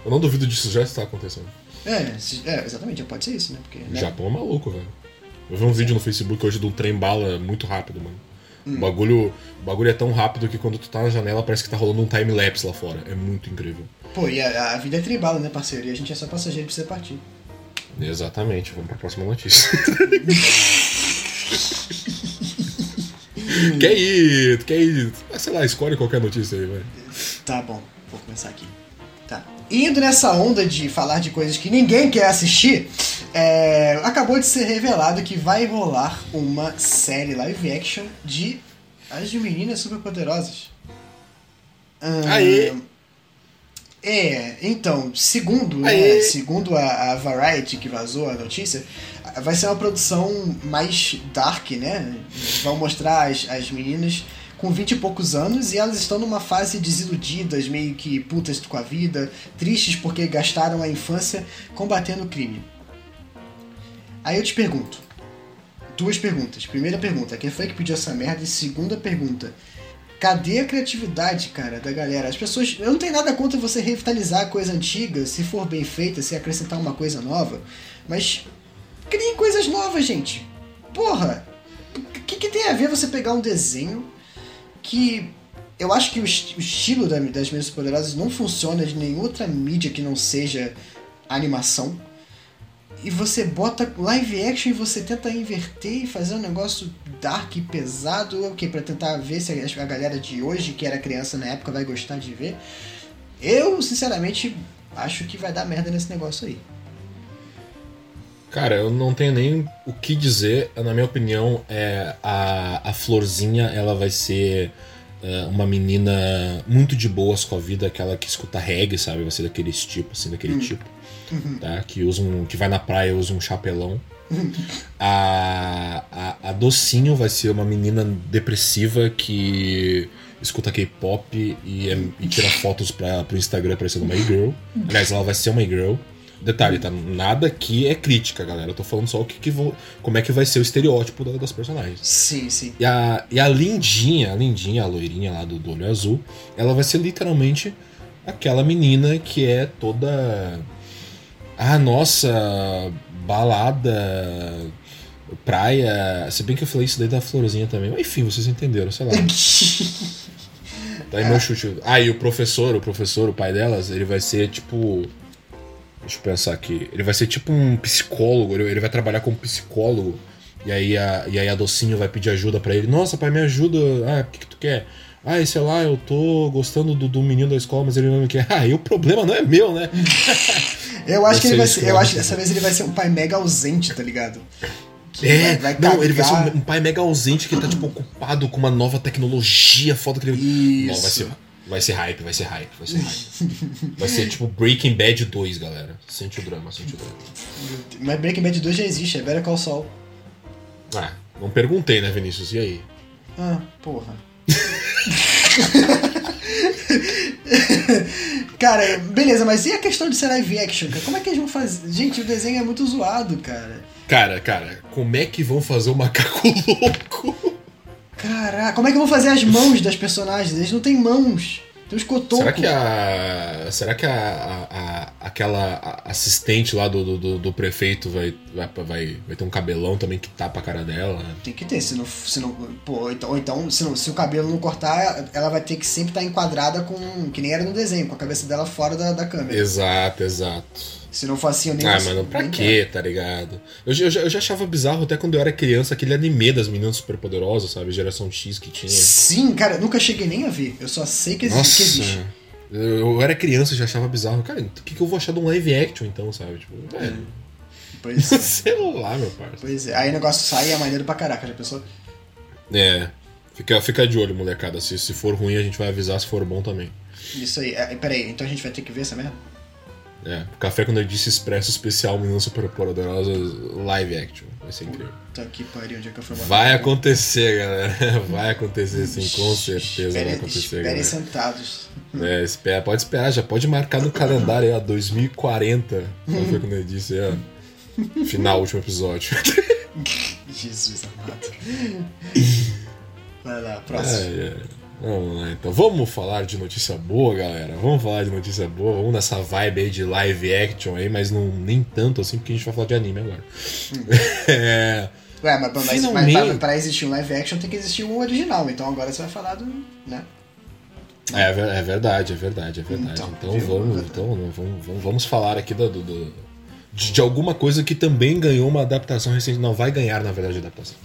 Eu não duvido disso já está acontecendo. É, se- é exatamente. Pode ser isso, né? Porque, O né? Japão é maluco, velho. Eu vi um vídeo no Facebook hoje de um trem bala muito rápido, mano. Hum. O, bagulho, o bagulho é tão rápido que quando tu tá na janela parece que tá rolando um time-lapse lá fora. É muito incrível. Pô, e a, a vida é tribal, né, parceiro? E a gente é só passageiro e precisa partir. Exatamente, vamos pra próxima notícia. quer ir, quer ir, ah, sei lá, escolhe qualquer notícia aí, vai. Tá bom, vou começar aqui. Tá. Indo nessa onda de falar de coisas que ninguém quer assistir, é, acabou de ser revelado que vai rolar uma série live action de As Meninas Superpoderosas. Ahn, Aê! É, então, segundo, né, segundo a, a Variety que vazou a notícia, vai ser uma produção mais dark, né? Vão mostrar as, as meninas com 20 e poucos anos e elas estão numa fase desiludidas, meio que putas com a vida, tristes porque gastaram a infância combatendo o crime. Aí eu te pergunto, duas perguntas. Primeira pergunta, quem foi que pediu essa merda? E segunda pergunta, Cadê a criatividade, cara, da galera? As pessoas. Eu não tenho nada contra você revitalizar a coisa antiga, se for bem feita, se acrescentar uma coisa nova. Mas. Criem coisas novas, gente. Porra! O que, que tem a ver você pegar um desenho que. Eu acho que o, est- o estilo da- das Meninas Poderosas não funciona de nenhuma outra mídia que não seja animação. E você bota live action e você tenta inverter e fazer um negócio dark e pesado, o que? Pra tentar ver se a galera de hoje, que era criança na época, vai gostar de ver. Eu, sinceramente, acho que vai dar merda nesse negócio aí. Cara, eu não tenho nem o que dizer. Na minha opinião, é a, a Florzinha ela vai ser é, uma menina muito de boas com a vida, aquela que escuta reggae, sabe? Vai ser daqueles tipo, assim, daquele tipo. Tá? Que usa um, que vai na praia usa um chapelão. A, a, a Docinho vai ser uma menina depressiva que escuta K-pop e, é- e tira fotos pra, pro Instagram parecendo uma e-girl. Aliás, ela vai ser uma e-girl. Detalhe, tá? Nada aqui é crítica, galera. Eu tô falando só o que, que vou, como é que vai ser o estereótipo da- das personagens. Sim, sim. E a, e a lindinha, a lindinha, a loirinha lá do, do olho azul, ela vai ser literalmente aquela menina que é toda. Ah, nossa, balada, praia. Se bem que eu falei isso daí da florzinha também. Mas enfim, vocês entenderam, sei lá. <laughs> Daí meu chute. Ah, e o professor, o professor, o pai delas, ele vai ser tipo. Deixa eu pensar aqui. Ele vai ser tipo um psicólogo, ele vai trabalhar como psicólogo. E aí a, e aí a docinho vai pedir ajuda pra ele. Nossa, pai, me ajuda. Ah, o que, que tu quer? Ah, sei lá, eu tô gostando do, do menino da escola, mas ele não me quer. <laughs> Ah, e o problema não é meu, né? <laughs> Eu acho Vai que ele vai isso ser. Eu acho que dessa vez ele vai ser um pai mega ausente, tá ligado? Que É, vai- vai não, ele vai ser um, um pai mega ausente que tá, tipo, ocupado com uma nova tecnologia foda que ele. Não, vai Isso. ser, vai ser hype, vai ser hype, vai ser hype. vai ser tipo Breaking Bad 2, galera. Sente o drama, sente o drama. Mas Breaking Bad 2 já existe, é Better Call Saul. Ah, não perguntei, né, Vinícius? E aí? Ah, porra. <laughs> cara, beleza, mas e a questão de ser live action, cara? Como é que eles vão fazer? Gente, o desenho é muito zoado, cara. Cara, cara, como é que vão fazer o macaco <laughs> louco? Caraca, como é que vão fazer as mãos das personagens? Eles não têm mãos. Tem os cotocos. Será que a. Será que a, a- a- aquela assistente lá do, do, do- prefeito vai, vai, vai, ter um cabelão também que tapa a cara dela? Tem que ter, se não. Se não pô, ou então, então se, não- se o cabelo não cortar, ela vai ter que sempre estar enquadrada com. Que nem era no desenho, com a cabeça dela fora da, da câmera. Exato, exato. Se não eu nem Ah, mano, pra quê, tá ligado? Eu, já- eu, eu já achava bizarro até quando eu era criança aquele anime das meninas superpoderosas, sabe? Geração X que tinha. Sim, cara, eu nunca cheguei nem a ver. Eu só sei que existe. Nossa. Que existe. Eu, eu era criança e já achava bizarro. Cara, o que, que eu vou achar de um live action então, sabe? Tipo, é. Pois é. <laughs> Sei lá, meu parceiro. Pois é. Aí o negócio sai e é maneiro pra caraca, já pensou? É. Fica, fica de olho, molecada. Se, se for ruim, a gente vai avisar. Se for bom também. Isso aí. É, peraí, então a gente vai ter que ver essa merda? É. Café quando eu disse expresso especial Menina Super Poderosa live action. Vai ser incrível. Tá aqui, pariu, onde é que eu fui Vai acontecer, galera. <laughs> Vai acontecer sim, com certeza vai Esperem, acontecer, esperem galera. sentados. É, espera, pode esperar, já pode marcar no calendário aí, ó, 2040. Qual foi quando eu disse, aí, ó. Final, último episódio. <laughs> Jesus amado. <laughs> Vai lá, próximo. É, é. Vamos lá, então. Vamos falar de notícia boa, galera. Vamos falar de notícia boa. Vamos nessa vibe aí de live action aí, mas não nem tanto assim, porque a gente vai falar de anime agora. <laughs> É, Ué, mas, mas, mas Finalmente. pra, existir um live action tem que existir um original, então agora você vai falar do. né? é, ver- é verdade, é verdade, é verdade. Então, Então, vamos, então vamos, vamos, vamos falar aqui do, do- de, de alguma coisa que também ganhou uma adaptação recente. Não, vai ganhar, na verdade, adaptação.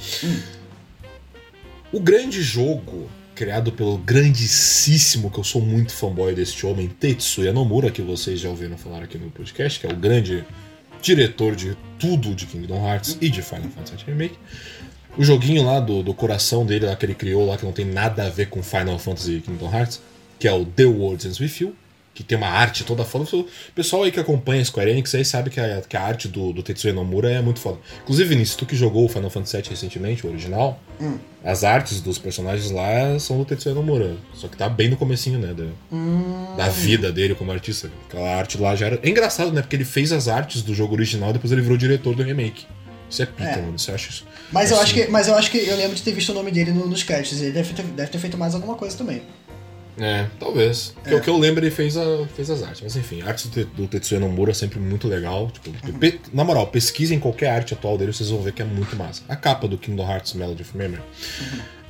O grande jogo criado pelo grandíssimo, que eu sou muito fanboy deste homem, Tetsuya Nomura, que vocês já ouviram falar aqui no podcast, que é o grande diretor de tudo de Kingdom Hearts e de Final Fantasy Remake. O joguinho lá do, do coração dele, lá que ele criou lá, que não tem nada a ver com Final Fantasy e Kingdom Hearts, que é o The World Ends With You, que tem uma arte toda foda. O pessoal aí que acompanha Square Enix aí sabe que a, que a arte do, do Tetsuya Nomura é muito foda. Inclusive, Vinícius, tu que jogou o Final Fantasy VII recentemente, o original, as artes dos personagens lá são do Tetsuya Nomura. Só que tá bem no comecinho, né, da, da vida dele como artista. Aquela arte lá já era... É engraçado, né, porque ele fez as artes do jogo original e depois ele virou diretor do remake. Isso é pica, É. mano. Você acha isso? Mas eu, Assim, acho que, mas eu acho que eu lembro de ter visto o nome dele no- nos créditos. Ele deve ter, deve ter feito mais alguma coisa também. É, talvez. É. o que eu lembro, ele fez, a, fez as artes. Mas enfim, a arte do, do Tetsuya Nomura é sempre muito legal. Tipo, pe- na moral, pesquisem qualquer arte atual dele, vocês vão ver que é muito massa. A capa do Kingdom Hearts Melody of Memory.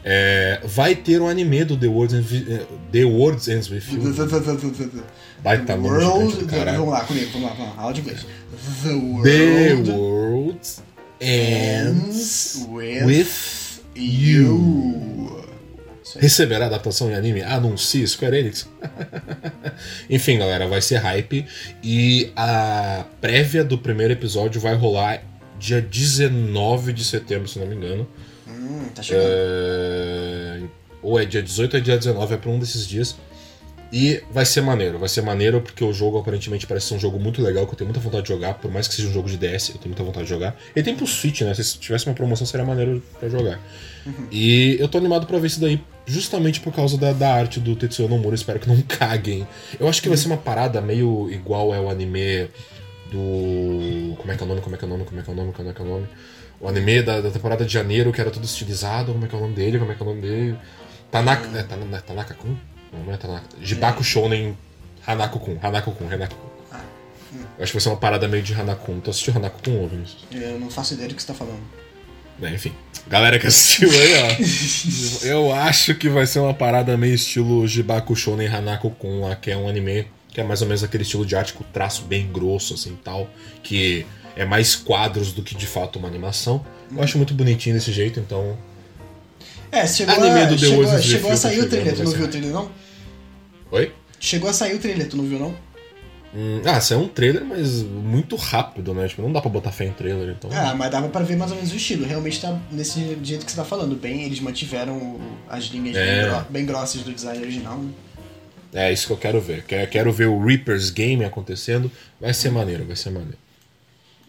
É, vai ter um anime do The World Ends, With- eh, The World Ends With You. Vai nome gigante World. caralho. Vamos lá, comigo, vamos lá, vamos lá. Aula de inglês. The The world World Ends with, With you. Isso Receberá adaptação em anime? Anuncia Square Enix. <laughs> Enfim, galera, vai ser hype. E a prévia do primeiro episódio vai rolar dia 19 de setembro, se não me engano. Hum, tá chegando. É, Ou é dia 18 ou é dia 19, é pra um desses dias. E vai ser maneiro, vai ser maneiro porque o jogo aparentemente parece ser um jogo muito legal, que eu tenho muita vontade de jogar, por mais que seja um jogo de DS, eu tenho muita vontade de jogar. Ele tem pro Switch, né? Se tivesse uma promoção seria maneiro pra jogar. E eu tô animado pra ver isso daí, justamente por causa da, da arte do Tetsuya Nomura, espero que não <laughs> caguem. Eu acho que vai ser uma parada meio igual é o anime do. Como é que é o nome? Como é que é o nome? Como é que é o nome? Como é que é o nome? O anime da, da temporada de janeiro, que era todo estilizado, como é que é o nome dele? Como é que é o nome dele? Tanaka. É, Tanaka, Tanaka-kun? Não, não é Tanaka. Jibaku Shonen Hanako-kun. Hanako-kun, Hanako-kun. Ah, Eu acho que vai ser uma parada meio de Hanako-kun. Tu assistiu Hanako-kun ou Vinícius? Eu não faço ideia do que você tá falando. É, enfim. Galera que assistiu aí, ó. <laughs> eu acho que vai ser uma parada meio estilo Jibaku Shonen Hanako-kun lá, que é um anime que é mais ou menos aquele estilo de arte com traço bem grosso, assim, tal. Que é mais quadros do que de fato uma animação. Eu acho muito bonitinho desse jeito, então... É, chegou, Anime a, do The chegou, chegou a sair o trailer, tu não viu o trailer não? Oi? Chegou a sair o trailer, tu não viu não? Hum, ah, saiu um trailer, mas muito rápido, né? Tipo, não dá pra botar fé em trailer, então... Ah, mas dava pra ver mais ou menos o estilo. Realmente tá nesse jeito que você tá falando. Bem, eles mantiveram as linhas É. bem, gro- bem grossas do design original. né? É isso que eu quero ver. Quero, ver o Reaper's Game acontecendo. Vai ser maneiro, vai ser maneiro.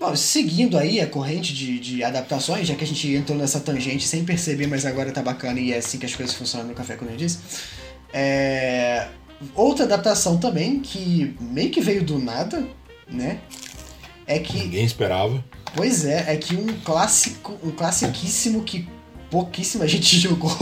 Bom, seguindo aí a corrente de, de adaptações, já que a gente entrou nessa tangente sem perceber, mas agora tá bacana e é assim que as coisas funcionam no Café com eu disse. É... Outra adaptação também, que meio que veio do nada, né? É que Ninguém esperava. Pois é, é que um clássico, um classiquíssimo que pouquíssima <laughs> gente jogou,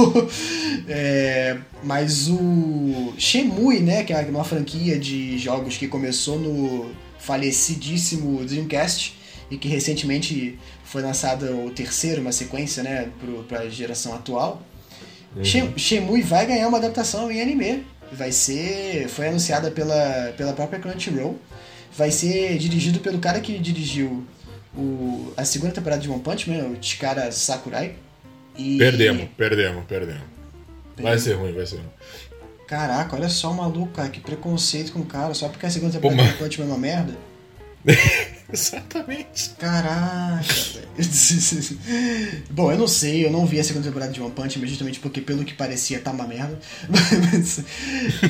é, mas o Shemui, né, que é uma franquia de jogos que começou no falecidíssimo Dreamcast e que recentemente foi lançado o terceiro, uma sequência, né, para a geração atual. Uhum. Vai ganhar uma adaptação em anime. Vai ser. Foi anunciada pela, pela própria Crunchyroll. Vai ser dirigido pelo cara que dirigiu o, a segunda temporada de One Punch Man, o Chikara Sakurai. E, Perdemos, perdemos, perdemos. Vai ser ruim, vai ser ruim. Caraca, olha só o maluco, cara, que preconceito com o cara, só porque a segunda Pô, temporada de mas- One Punch Man é uma merda. <laughs> Exatamente. Caraca. <laughs> Bom, eu não sei, eu não vi a segunda temporada de One Punch Man justamente porque, pelo que parecia, tá uma merda. <laughs> Mas,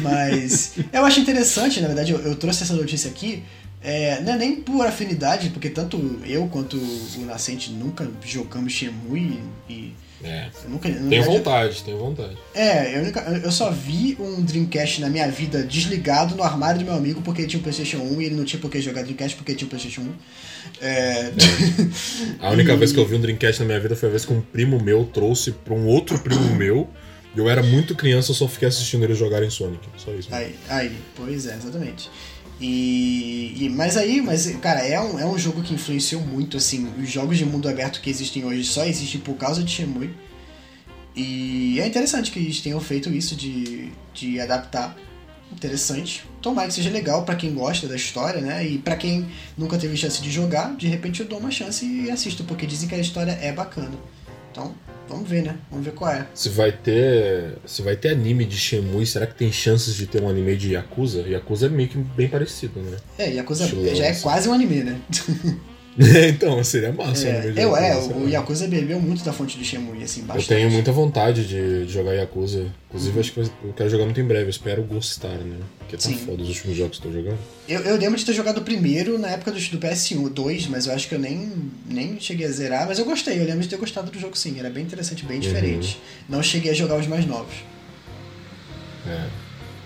mas eu acho interessante, na verdade, eu, eu trouxe essa notícia aqui. É, não é nem por afinidade, porque tanto eu quanto o Nascente nunca jogamos Shenmue e. É. eu nunca, Tenho vontade, tenho vontade. É, eu, nunca- eu só vi um Dreamcast na minha vida desligado no armário do meu amigo porque tinha um PlayStation 1 e ele não tinha por que jogar Dreamcast porque tinha um PlayStation 1. É, A única <laughs> E- vez que eu vi um Dreamcast na minha vida foi a vez que um primo meu trouxe pra um outro primo meu. E eu era muito criança, eu só fiquei assistindo eles jogarem Sonic. Só isso. Aí, aí, pois é, exatamente. E, e- mas aí, mas cara, é um, é um jogo que influenciou muito, assim, os jogos de mundo aberto que existem hoje só existem por causa de Shenmue. E é interessante que eles tenham feito isso de, de adaptar. Interessante. Tomara que seja legal pra quem gosta da história, né? E pra quem nunca teve chance de jogar, de repente eu dou uma chance e assisto, porque dizem que a história é bacana. Então, vamos ver, né? Vamos ver qual é. Se vai ter. Se vai ter anime de Shenmue, será que tem chances de ter um anime de Yakuza? Yakuza é meio que bem parecido, né? É, a coisa Estiloso, já é assim. quase um anime, né? <laughs> <laughs> então, seria massa É, de eu, é, o. Yakuza bebeu muito da fonte do Shenmue, assim, Eu bastante. tenho muita vontade de de jogar Yakuza. Inclusive, acho que eu quero jogar muito em breve. Eu espero gostar, né? Porque tá Sim. foda os últimos jogos que eu tô jogando. Eu, eu lembro de ter jogado o primeiro na época do, do PS1, 2, mas eu acho que eu nem, nem cheguei a zerar, mas eu gostei, eu lembro de ter gostado do jogo sim, era bem interessante, bem diferente. Não cheguei a jogar os mais novos. É.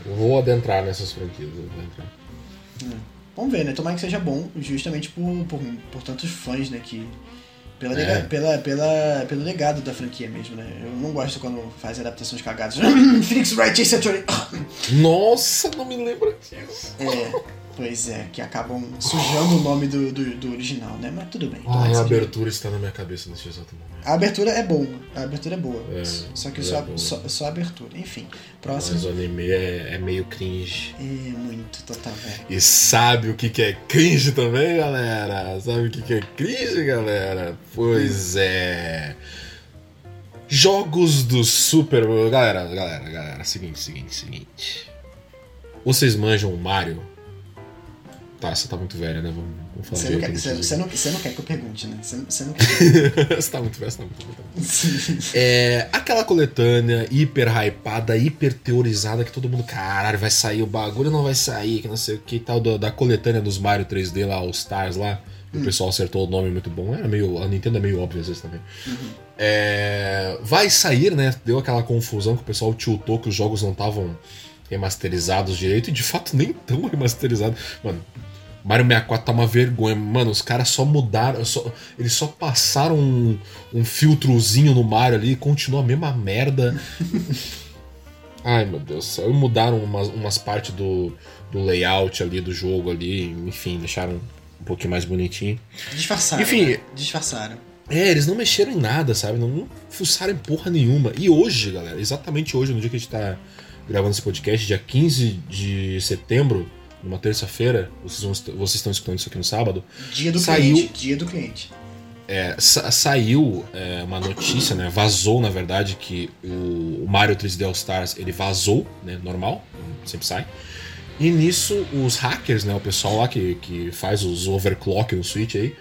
Eu vou adentrar nessas franquias. eu vou adentrar. Vamos ver, né? Tomara que seja bom, justamente por, por, por tantos fãs, né? Que. Pela, É. pela, pela, pelo legado da franquia mesmo, né? Eu não gosto quando faz adaptações cagadas. <laughs> Phoenix Wright Attorney. Nossa, não me lembra disso. É, pois é, que acabam sujando o nome do, do, do original, né? Mas tudo bem. Ai, que a seja abertura está na minha cabeça nesse exato momento. A abertura é boa, a abertura é boa. É, só que é só, boa. só, só a abertura. Enfim, próximo. Mas o anime é, é meio cringe. É muito total, velho. E sabe o que, que é cringe também, galera? Sabe o que, que é cringe, galera? Pois é. Jogos do Super. Galera, galera, galera. Seguinte, seguinte, seguinte. Vocês manjam o Mario? Tá, essa tá muito velha, né? Vamos, vamos falar Você não, quer, você, você, não, você não quer que eu pergunte, né? Você, você não <laughs> quer. Você tá muito velha, você tá muito velha. É aquela coletânea hiper hypada, hiper teorizada que todo mundo, caralho, vai sair o bagulho não vai sair, que não sei o que tal, da, da coletânea dos Mario 3D lá, All Stars lá. que O pessoal acertou o nome muito bom. Era meio, a Nintendo é meio óbvio às vezes também. É, vai sair, né? Deu aquela confusão que o pessoal tiltou que os jogos não estavam remasterizados direito, e de fato nem tão <laughs> remasterizados. Mano, Mario 64 tá uma vergonha. Mano, os caras só mudaram. só- eles só passaram um, um filtrozinho no Mario ali e continua a mesma merda. <laughs> Ai meu Deus do céu. E mudaram umas, umas partes do, do layout ali do jogo ali. Enfim, deixaram um pouquinho mais bonitinho. Disfarçaram. Enfim. né? Disfarçaram. É, eles não mexeram em nada, sabe? Não, não fuçaram em porra nenhuma. E hoje, galera, exatamente hoje, no dia que a gente tá gravando esse podcast, dia 15 de setembro, numa terça-feira, vocês, vão vocês estão escutando isso aqui no sábado, Dia do Saiu- cliente. Dia do cliente. é, sa- saiu é, uma notícia, né? Vazou, na verdade, que o, o Mario 3D All Stars ele vazou, né? Normal, sempre sai. E nisso, os hackers, né? O pessoal lá que, que faz os overclock no Switch aí,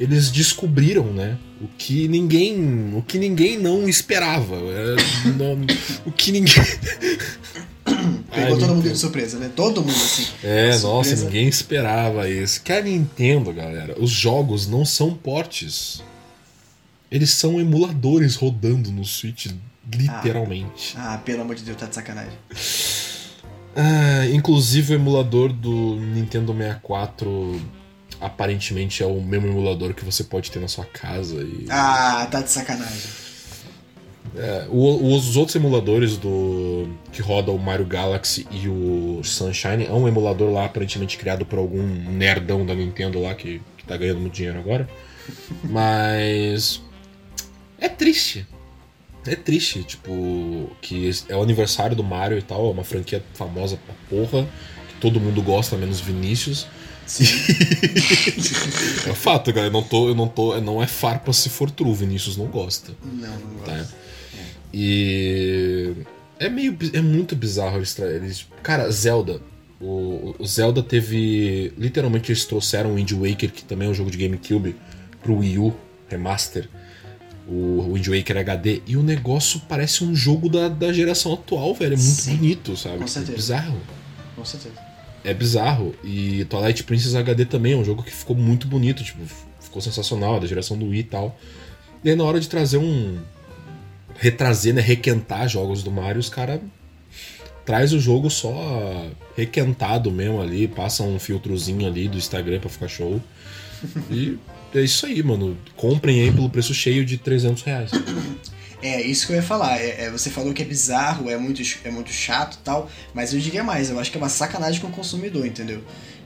eles descobriram, né? O que ninguém, o que ninguém não esperava. É, não- o que ninguém. <laughs> <clears throat> Pegou Ai, todo mundo de surpresa, né? Todo mundo assim. É, Surpresa. nossa, ninguém esperava isso. Que a Nintendo, galera, os jogos não são portes. Eles são emuladores rodando no Switch, literalmente. Ah, pelo amor de Deus, tá de sacanagem. Ah, inclusive o emulador do Nintendo 64 aparentemente é o mesmo emulador que você pode ter na sua casa. E, Ah, tá de sacanagem. É, os outros emuladores do que roda o Mario Galaxy e o Sunshine é um emulador lá aparentemente criado por algum nerdão da Nintendo lá que, que tá ganhando muito dinheiro agora. Mas é triste. É triste, tipo, que é o aniversário do Mario e tal, é uma franquia famosa pra porra, que todo mundo gosta, menos Vinícius. <laughs> É fato, galera, eu não tô, eu não tô, não é farpa se for true, Vinícius não gosta. Não, não Tá. E é meio é muito bizarro eles, eles cara, Zelda, O, o Zelda teve. Literalmente eles trouxeram o Wind Waker, que também é um jogo de GameCube, pro Wii U Remaster. O Wind Waker HD. E o negócio parece um jogo da, da geração atual, velho. É muito Sim, bonito, sabe? com certeza. É bizarro. Com certeza. É bizarro. E Twilight Princess HD também é um jogo que ficou muito bonito, tipo, ficou sensacional, é da geração do Wii e tal. E aí na hora de trazer um. Retrazer, né? Requentar jogos do Mario, os caras traz o jogo só requentado mesmo ali, passa um filtrozinho ali do Instagram pra ficar show. E é isso aí, mano. Comprem aí pelo preço cheio de 300 reais. É, isso que eu ia falar. É, é, você falou que é bizarro, é muito, é muito chato e tal, mas eu diria mais, eu acho que é uma sacanagem com o consumidor, entendeu?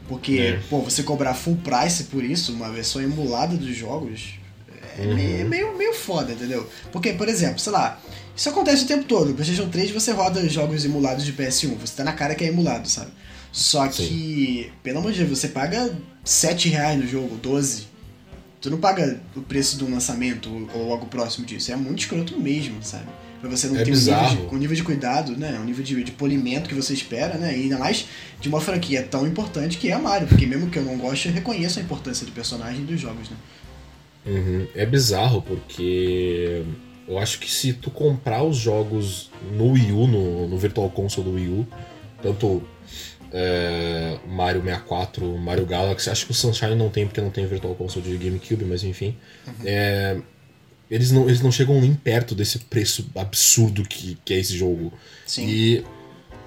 Porque, É. pô, você cobrar full price por isso, uma versão emulada dos jogos, é Uhum. meio, meio, meio foda, entendeu? Porque, por exemplo, sei lá, isso acontece o tempo todo. No PlayStation 3 você roda jogos emulados de PS1, você tá na cara que é emulado, sabe? Só que, pelo amor de Deus, você paga 7 reais no jogo, 12. Tu não paga o preço do lançamento ou algo próximo disso. É muito escroto mesmo, sabe? Pra você não É ter o nível, de, o nível de cuidado, né? O nível de, de polimento que você espera, né? E ainda mais de uma franquia tão importante que é a Mario. Porque mesmo que eu não goste, eu reconheço a importância do personagem dos jogos, né? Uhum. É bizarro porque eu acho que se tu comprar os jogos no Wii U, no, no Virtual Console do Wii U, tanto é, Mario 64, Mario Galaxy, acho que o Sunshine não tem porque não tem Virtual Console de GameCube, mas enfim. é, eles, não, eles não chegam nem perto desse preço absurdo que, que é esse jogo. Sim. E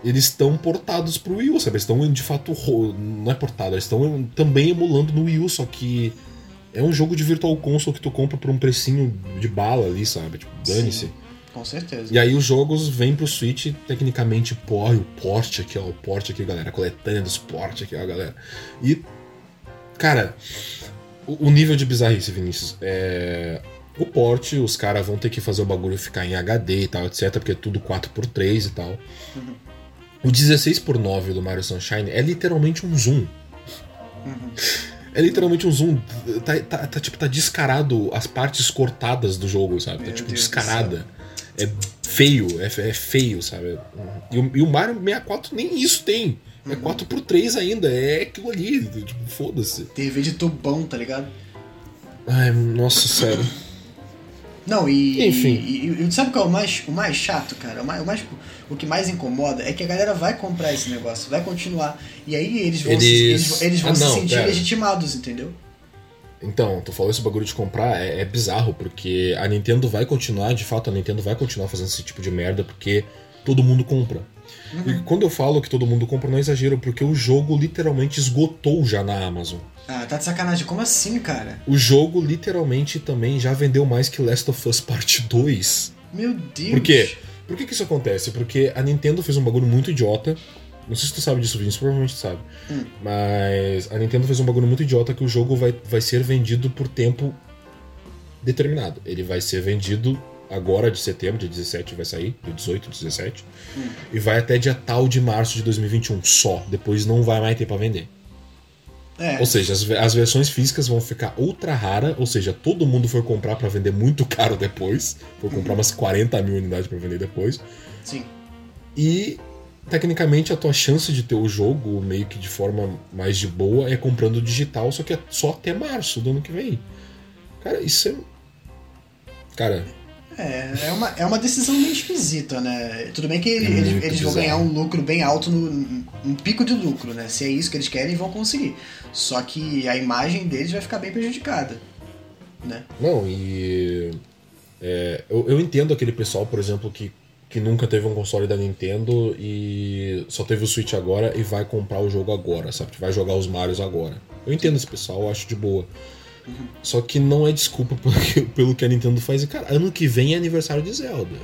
eles estão portados pro Wii U, sabe? Eles estão de fato. Não é portado, eles estão também emulando no Wii U, só que é um jogo de Virtual Console que tu compra por um precinho de bala ali, sabe? Tipo, dane-se. Com certeza. E aí os jogos vêm pro Switch, tecnicamente, pô, e o porte aqui, ó, o porte aqui, galera, a coletânea dos porte aqui, ó, galera. E, cara, o, o nível de bizarrice, Vinícius, é... O porte, os caras vão ter que fazer o bagulho ficar em HD e tal, etc, porque é tudo 4x3 e tal. O 16x9 do Mario Sunshine é literalmente um zoom. É literalmente um zoom. Tá, tá- tá, tipo, tá descarado as partes cortadas do jogo, sabe? Meu tá tipo Deus descarada. É feio, é, é feio, sabe? E o, e o Mario 64 nem isso tem. Uhum. É 4x3 ainda, é aquilo ali. Tipo, foda-se. TV de tubão, tá ligado? Ai, nossa, sério. Não, e. Enfim. E, e- sabe qual é o mais, o mais chato, cara? O, mais, o, mais- o que mais incomoda é que a galera vai comprar esse negócio, vai continuar. E aí eles vão, se, Eles- eles, eles vão Ah, se não, sentir pera. legitimados, entendeu? Então, tu falou esse bagulho de comprar, é, é bizarro, porque a Nintendo vai continuar, de fato, a Nintendo vai continuar fazendo esse tipo de merda, porque todo mundo compra. E quando eu falo que todo mundo compra, não é exagero, porque o jogo literalmente esgotou já na Amazon. Ah, tá de sacanagem. Como assim, cara? O jogo literalmente também já vendeu mais que Last of Us Part 2. Meu Deus. Por quê? Por que, que isso acontece? Porque a Nintendo fez um bagulho muito idiota. Não sei se tu sabe disso, Vinícius, provavelmente tu sabe. Hum. Mas a Nintendo fez um bagulho muito idiota que o jogo vai, vai ser vendido por tempo determinado. Ele vai ser vendido agora de setembro, dia 17 vai sair, dia 18, 17. Hum. E vai até dia tal de março de 2021 só. Depois não vai mais ter pra vender. É, Ou seja, as, as versões físicas vão ficar ultra rara, ou seja, todo mundo for comprar pra vender muito <laughs> caro depois. For comprar umas 40 mil unidades pra vender depois. sim. E tecnicamente a tua chance de ter o jogo meio que de forma mais de boa é comprando digital, só que é só até março do ano que vem. Cara, isso é. Cara, É, é uma, é uma decisão meio esquisita, né? Tudo bem que É eles, eles vão ganhar um lucro bem alto, no, um pico de lucro, né? Se é isso que eles querem, vão conseguir. Só que a imagem deles vai ficar bem prejudicada, né? não, e. é, eu, eu entendo aquele pessoal, por exemplo, que, que nunca teve um console da Nintendo e só teve o Switch agora e vai comprar o jogo agora, sabe? Que vai jogar os Marios agora. Eu entendo esse pessoal, eu acho de boa. Só que não é desculpa pelo que, pelo que a Nintendo faz. E, cara, ano que vem é aniversário de Zelda.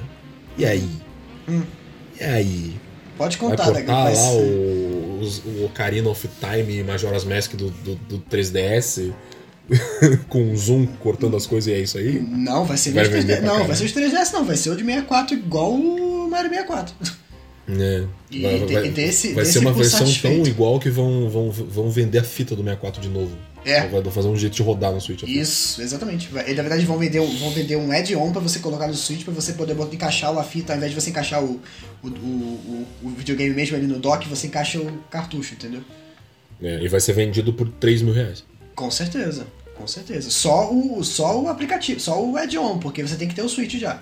E aí? Hum. E aí? Pode Vai contar, né? portar Vai lá o, o Ocarina of Time e Majora's Mask do, do, do 3DS <laughs> com zoom cortando as coisas e é isso aí? Não, vai ser Vai os 3DS. vender pra Não, caralho. vai ser os 3DS, não. Vai ser o de 64 igual o Mario 64. É. E vai vai- desse- vai desse ser uma versão tão satisfeito. igual que vão, vão, vão vender a fita do 64 de novo. É. Vai fazer um jeito de rodar no Switch. Isso, exatamente. Vai- e, na verdade vão vender, um- vão vender um add-on pra você colocar no Switch pra você poder encaixar a fita, ao invés de você encaixar o, o, o, o- o videogame mesmo ali no dock, você encaixa o cartucho, entendeu? É, e vai ser vendido por 3 mil reais. Com certeza, com certeza. Só o, só o aplicativo, só o add-on, porque você tem que ter o Switch já.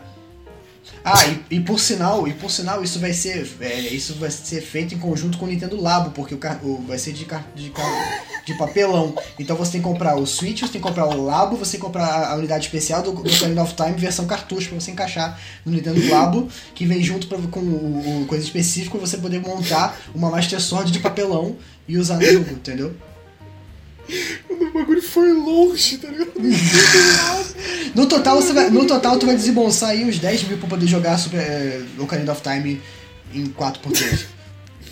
Ah, e, e por sinal, e por sinal, isso vai ser, é, isso vai ser feito em conjunto com o Nintendo Labo, porque o, o- vai ser de, de, de papelão. Então você tem que comprar o Switch, você tem que comprar o Labo, você tem que comprar a, unidade especial do, do Ocarina of Time versão cartucho pra você encaixar no Nintendo Labo, que vem junto pra, com o, o coisa específica você poder montar uma Master Sword de papelão e usar no jogo, entendeu? O bagulho foi longe, tá ligado? <laughs> No total, você vai, no total, tu vai desembolsar aí uns 10 mil pra poder jogar Super, é, Ocarina of Time em 4x3.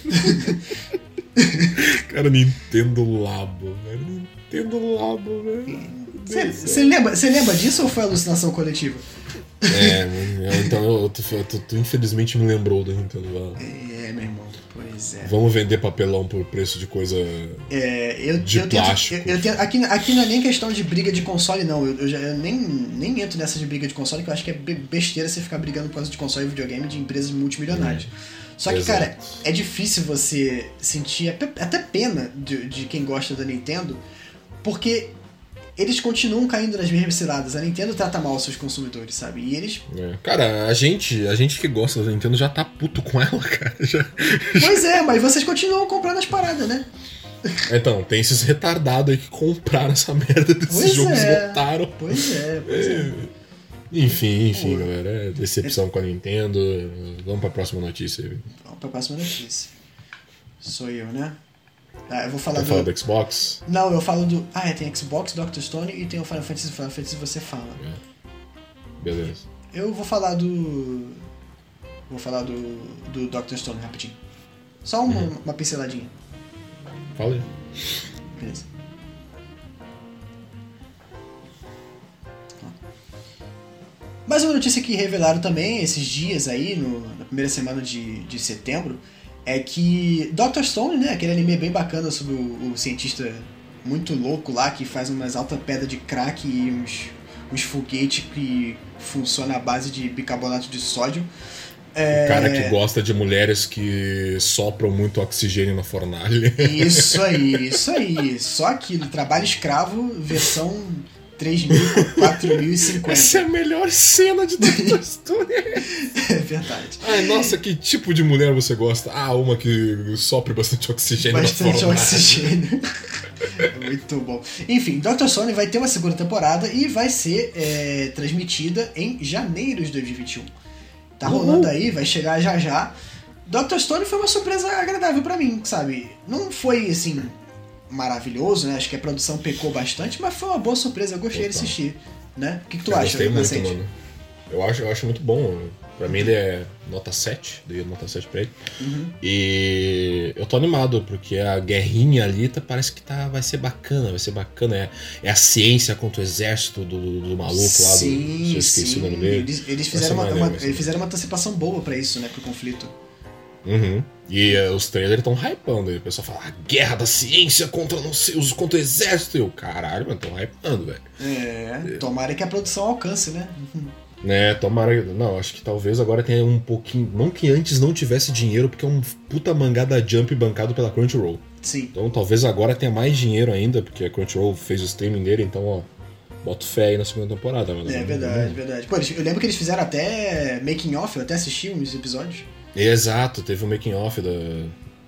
<laughs> Cara, Nintendo Labo, velho. Nintendo Labo, velho. Você lembra, cê lembra disso ou foi alucinação coletiva? É, então eu, tu, tu- tu infelizmente me lembrou do Nintendo Labo. É, meu irmão, pois é. Vamos vender papelão por preço de coisa. É, eu, De eu tento, plástico. eu, eu tento- aqui, aqui não é nem questão de briga de console, não. Eu, eu já, eu nem, nem entro nessa de briga de console, que eu acho que é be- besteira você ficar brigando por causa de console e videogame de empresas multimilionárias. Só que, Exato. cara, é difícil você sentir até até pena de, de quem gosta da Nintendo, porque eles continuam caindo nas mesmas ciladas. A Nintendo trata mal os seus consumidores, sabe? E eles. É. Cara, a gente, a gente que gosta da Nintendo já tá puto com ela, <laughs> cara. Já- Pois é, mas vocês continuam comprando as paradas, né? Então, tem esses retardados aí que compraram essa merda desses Pois jogos é. botaram. Pois é, pois é. Enfim, enfim, Pô. galera. É decepção com a Nintendo. Vamos pra próxima notícia. aí. Vamos pra próxima notícia. Sou eu, né? Ah, eu vou falar Quer do. falar do Xbox? Não, eu falo do. Ah, é, tem Xbox, Dr. Stone e tem o Final Fantasy. Final Fantasy você fala. Beleza. Eu vou falar do. Vou falar do. do Dr. Stone rapidinho. Só uma, Uhum. uma pinceladinha. Fala aí. Beleza. Mais uma notícia que revelaram também esses dias aí, no- na primeira semana de, de setembro, é que Dr. Stone, né, aquele anime bem bacana sobre o, o cientista muito louco lá, que faz umas altas pedras de crack e uns, uns foguetes que funciona à base de bicarbonato de sódio. É, O cara que gosta de mulheres que sopram muito oxigênio na fornalha. Isso aí, isso aí. Só aquilo, trabalho escravo, versão 3.000, 4.050. Essa é a melhor cena de a <laughs> história. É verdade. Ai, nossa, que tipo de mulher você gosta? Ah, uma que sopre bastante oxigênio Bastante oxigênio. <laughs> Muito bom. Enfim, Dr. Sony vai ter uma segunda temporada e vai ser é, transmitida em janeiro de 2021. Tá Uhul. rolando aí, vai chegar já já. Dr. Stone foi uma surpresa agradável pra mim, sabe? Não foi assim maravilhoso, né? Acho que a produção pecou bastante, mas foi uma boa surpresa. Eu gostei de Total. assistir, né? O que, que tu Eu acha, gostei muito, mano. Eu acho, eu acho muito bom. Pra mim ele é nota 7, dei nota 7 pra ele. Uhum. E eu tô animado, porque a guerrinha ali tá, parece que tá, vai ser bacana, vai ser bacana. É, é a ciência contra o exército do, do, do maluco lá, do, Sim, esqueci sim. o nome dele. Eles, eles fizeram uma, maneiro, uma- eles fizeram uma antecipação boa pra isso, né? Pro conflito. Uhum. E eh, os trailers estão hypando. E o pessoal fala, guerra da ciência contra, não sei, os, contra o exército. E eu, caralho, mano, tão hypando, velho. É, tomara que a produção alcance, né? Né, tomara. Não, acho que talvez agora tenha um pouquinho. Não que antes não tivesse dinheiro, porque é um puta mangá da Jump bancado pela Crunchyroll. Sim. Então talvez agora tenha mais dinheiro ainda, porque a Crunchyroll fez o streaming dele, então, ó. Boto fé aí na segunda temporada, mano. É verdade, verdade. Pô, eu lembro que eles fizeram até making off, eu até assisti uns episódios. Exato, teve um making off da,